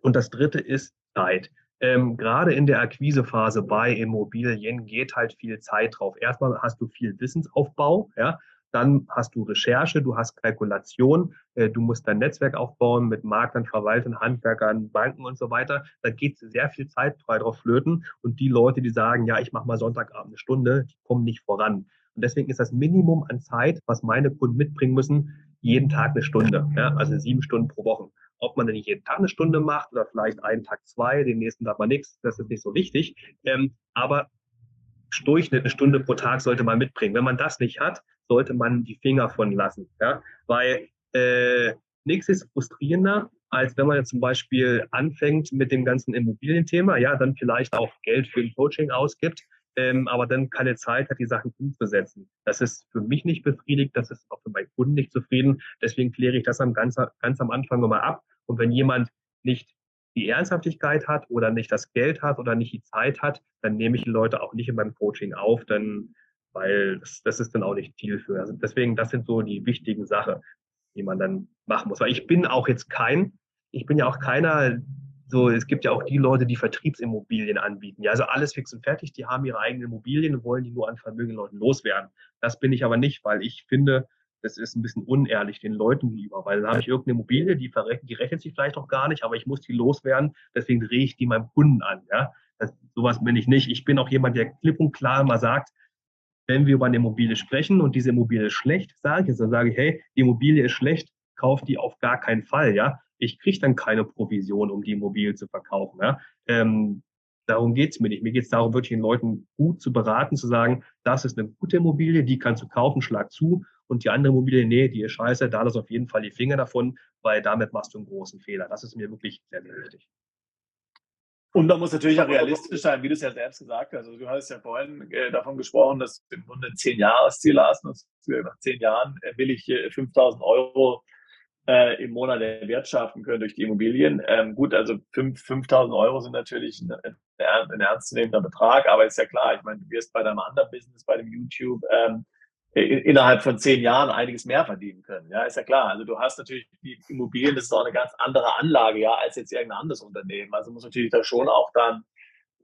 Und das dritte ist Zeit. Ähm, gerade in der Akquisephase bei Immobilien geht halt viel Zeit drauf. Erstmal hast du viel Wissensaufbau, ja, dann hast du Recherche, du hast Kalkulation, äh, du musst dein Netzwerk aufbauen mit Maklern, Verwaltern, Handwerkern, Banken und so weiter. Da geht sehr viel Zeit frei drauf flöten. Und die Leute, die sagen, ja, ich mache mal Sonntagabend eine Stunde, die kommen nicht voran. Und deswegen ist das Minimum an Zeit, was meine Kunden mitbringen müssen, jeden Tag eine Stunde, ja, also sieben Stunden pro Woche. Ob man denn nicht jeden Tag eine Stunde macht oder vielleicht einen Tag zwei, den nächsten Tag mal nichts, das ist nicht so wichtig. Ähm, aber Durchschnitt eine Stunde pro Tag sollte man mitbringen. Wenn man das nicht hat, sollte man die Finger von lassen, ja, weil äh, nichts ist frustrierender, als wenn man jetzt zum Beispiel anfängt mit dem ganzen Immobilienthema, ja, dann vielleicht auch Geld für ein Coaching ausgibt ähm, aber dann keine Zeit hat, die Sachen umzusetzen. Das ist für mich nicht befriedigt, das ist auch für meinen Kunden nicht zufrieden. Deswegen kläre ich das am ganz, ganz am Anfang nochmal ab. Und wenn jemand nicht die Ernsthaftigkeit hat oder nicht das Geld hat oder nicht die Zeit hat, dann nehme ich die Leute auch nicht in meinem Coaching auf, denn, weil das, das ist dann auch nicht zielführend. Also deswegen, das sind so die wichtigen Sachen, die man dann machen muss. Weil ich bin auch jetzt kein, ich bin ja auch keiner, so, es gibt ja auch die Leute, die Vertriebsimmobilien anbieten. Ja, also alles fix und fertig, die haben ihre eigenen Immobilien und wollen die nur an vermögenden Leuten loswerden. Das bin ich aber nicht, weil ich finde, das ist ein bisschen unehrlich den Leuten gegenüber, weil dann habe ich irgendeine Immobilie, die, die rechnet sich vielleicht auch gar nicht, aber ich muss die loswerden, deswegen drehe ich die meinem Kunden an. Ja? Das, sowas bin ich nicht. Ich bin auch jemand, der klipp und klar mal sagt, wenn wir über eine Immobilie sprechen und diese Immobilie ist schlecht, sage ich jetzt, dann sage ich, hey, die Immobilie ist schlecht, kauf die auf gar keinen Fall, ja ich kriege dann keine Provision, um die Immobilie zu verkaufen. Ja? Ähm, darum geht's mir nicht. Mir geht's darum, wirklich den Leuten gut zu beraten, zu sagen, das ist eine gute Immobilie, die kannst du kaufen, schlag zu. Und die andere Immobilie, nee, die ist scheiße, da lass auf jeden Fall die Finger davon, weil damit machst du einen großen Fehler. Das ist mir wirklich sehr, sehr wichtig. Und da muss natürlich auch realistisch sein, wie du es ja selbst gesagt hast. Also du hast ja vorhin äh, davon gesprochen, dass du im Grunde ein Zehn-Jahres-Ziel hast. Und nach zehn Jahren äh, will ich äh, 5000 Euro äh, im Monat erwirtschaften können durch die Immobilien. Ähm, gut, also 5.000 Euro sind natürlich ein, ein, ein ernstzunehmender Betrag, aber ist ja klar, ich meine, du wirst bei deinem anderen Business, bei dem YouTube, ähm, innerhalb von zehn Jahren einiges mehr verdienen können. Ja, ist ja klar. Also du hast natürlich die Immobilien, das ist auch eine ganz andere Anlage, ja, als jetzt irgendein anderes Unternehmen. Also muss natürlich da schon auch dann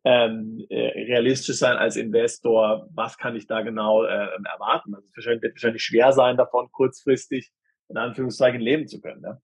ähm, äh, realistisch sein als Investor. Was kann ich da genau äh, erwarten? Also es wird wahrscheinlich schwer sein, davon kurzfristig in Anführungszeichen leben zu können. Ne?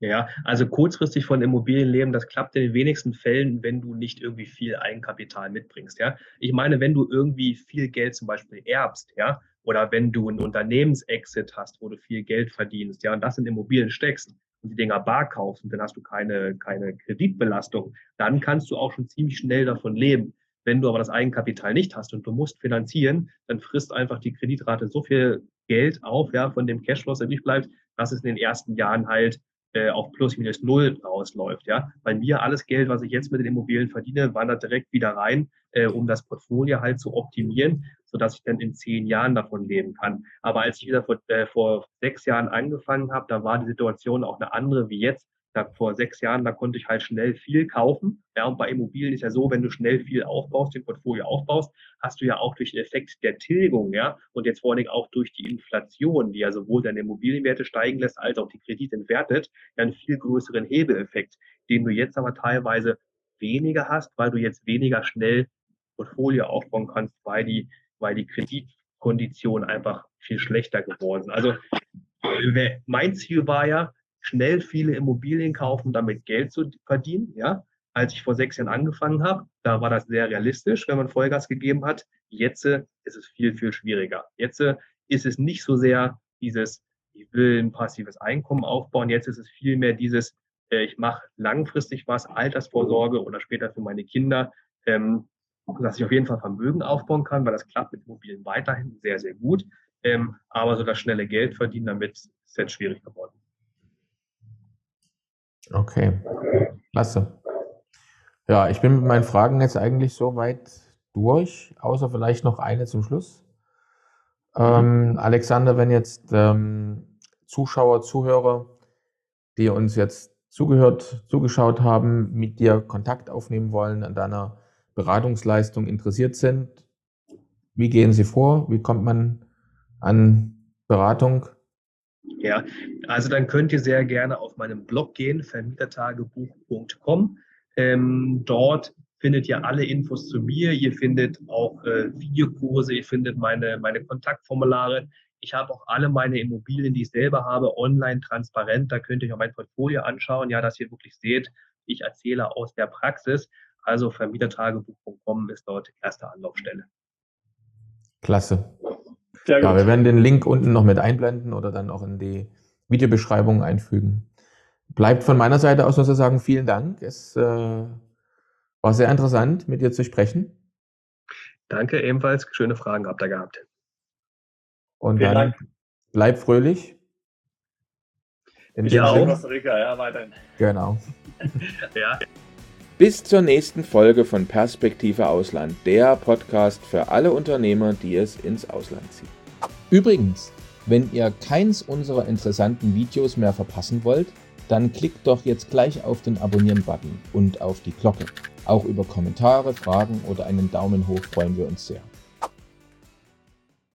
Ja, also kurzfristig von Immobilien leben, das klappt in den wenigsten Fällen, wenn du nicht irgendwie viel Eigenkapital mitbringst. Ja, ich meine, wenn du irgendwie viel Geld zum Beispiel erbst, ja, oder wenn du einen Unternehmensexit hast, wo du viel Geld verdienst, ja, und das in Immobilien steckst und die Dinger bar kaufst und dann hast du keine, keine Kreditbelastung, dann kannst du auch schon ziemlich schnell davon leben. Wenn du aber das Eigenkapital nicht hast und du musst finanzieren, dann frisst einfach die Kreditrate so viel Geld auf, ja, von dem Cashflow, der übrig bleibt, dass es in den ersten Jahren halt äh, auf plus minus null rausläuft. Ja? Bei mir alles Geld, was ich jetzt mit den Immobilien verdiene, wandert direkt wieder rein, äh, um das Portfolio halt zu optimieren, sodass ich dann in zehn Jahren davon leben kann. Aber als ich wieder vor, äh, vor sechs Jahren angefangen habe, da war die Situation auch eine andere wie jetzt da vor sechs Jahren, da konnte ich halt schnell viel kaufen. Ja, und bei Immobilien ist ja so, wenn du schnell viel aufbaust, den Portfolio aufbaust, hast du ja auch durch den Effekt der Tilgung, ja, und jetzt vor allem auch durch die Inflation, die ja sowohl deine Immobilienwerte steigen lässt, als auch die Kredite entwertet, ja einen viel größeren Hebeleffekt, den du jetzt aber teilweise weniger hast, weil du jetzt weniger schnell Portfolio aufbauen kannst, weil die, weil die Kreditkonditionen einfach viel schlechter geworden sind. Also mein Ziel war ja, schnell viele Immobilien kaufen, damit Geld zu verdienen. Ja, als ich vor sechs Jahren angefangen habe, da war das sehr realistisch, wenn man Vollgas gegeben hat. Jetzt äh, ist es viel, viel schwieriger. Jetzt äh, ist es nicht so sehr dieses, ich will ein passives Einkommen aufbauen. Jetzt ist es vielmehr dieses, äh, ich mache langfristig was, Altersvorsorge oder später für meine Kinder, ähm, dass ich auf jeden Fall Vermögen aufbauen kann, weil das klappt mit Immobilien weiterhin sehr, sehr gut. Ähm, aber so das schnelle Geld verdienen, damit ist jetzt schwierig geworden. Okay, klasse. Ja, ich bin mit meinen Fragen jetzt eigentlich soweit durch, außer vielleicht noch eine zum Schluss. Ähm, Alexander, wenn jetzt ähm, Zuschauer, Zuhörer, die uns jetzt zugehört, zugeschaut haben, mit dir Kontakt aufnehmen wollen, an deiner Beratungsleistung interessiert sind, wie gehen sie vor? Wie kommt man an Beratung? Ja, also dann könnt ihr sehr gerne auf meinem Blog gehen, vermietertagebuch.com. Ähm, dort findet ihr alle Infos zu mir. Ihr findet auch äh, Videokurse, ihr findet meine, meine Kontaktformulare. Ich habe auch alle meine Immobilien, die ich selber habe, online transparent. Da könnt ihr euch auch mein Portfolio anschauen, ja, dass ihr wirklich seht, ich erzähle aus der Praxis. Also vermietertagebuch.com ist dort erste Anlaufstelle. Klasse. Sehr gut. Ja, wir werden den Link unten noch mit einblenden oder dann auch in die Videobeschreibung einfügen. Bleibt von meiner Seite aus nur zu sagen, vielen Dank. Es äh, war sehr interessant, mit dir zu sprechen. Danke, ebenfalls. Schöne Fragen habt ihr gehabt. Und vielen dann Dank. bleib fröhlich. In ja, auch Costa Rica, ja, weiterhin. Genau. [LAUGHS] ja. Bis zur nächsten Folge von Perspektive Ausland, der Podcast für alle Unternehmer, die es ins Ausland ziehen. Übrigens, wenn ihr keins unserer interessanten Videos mehr verpassen wollt, dann klickt doch jetzt gleich auf den Abonnieren-Button und auf die Glocke. Auch über Kommentare, Fragen oder einen Daumen hoch freuen wir uns sehr.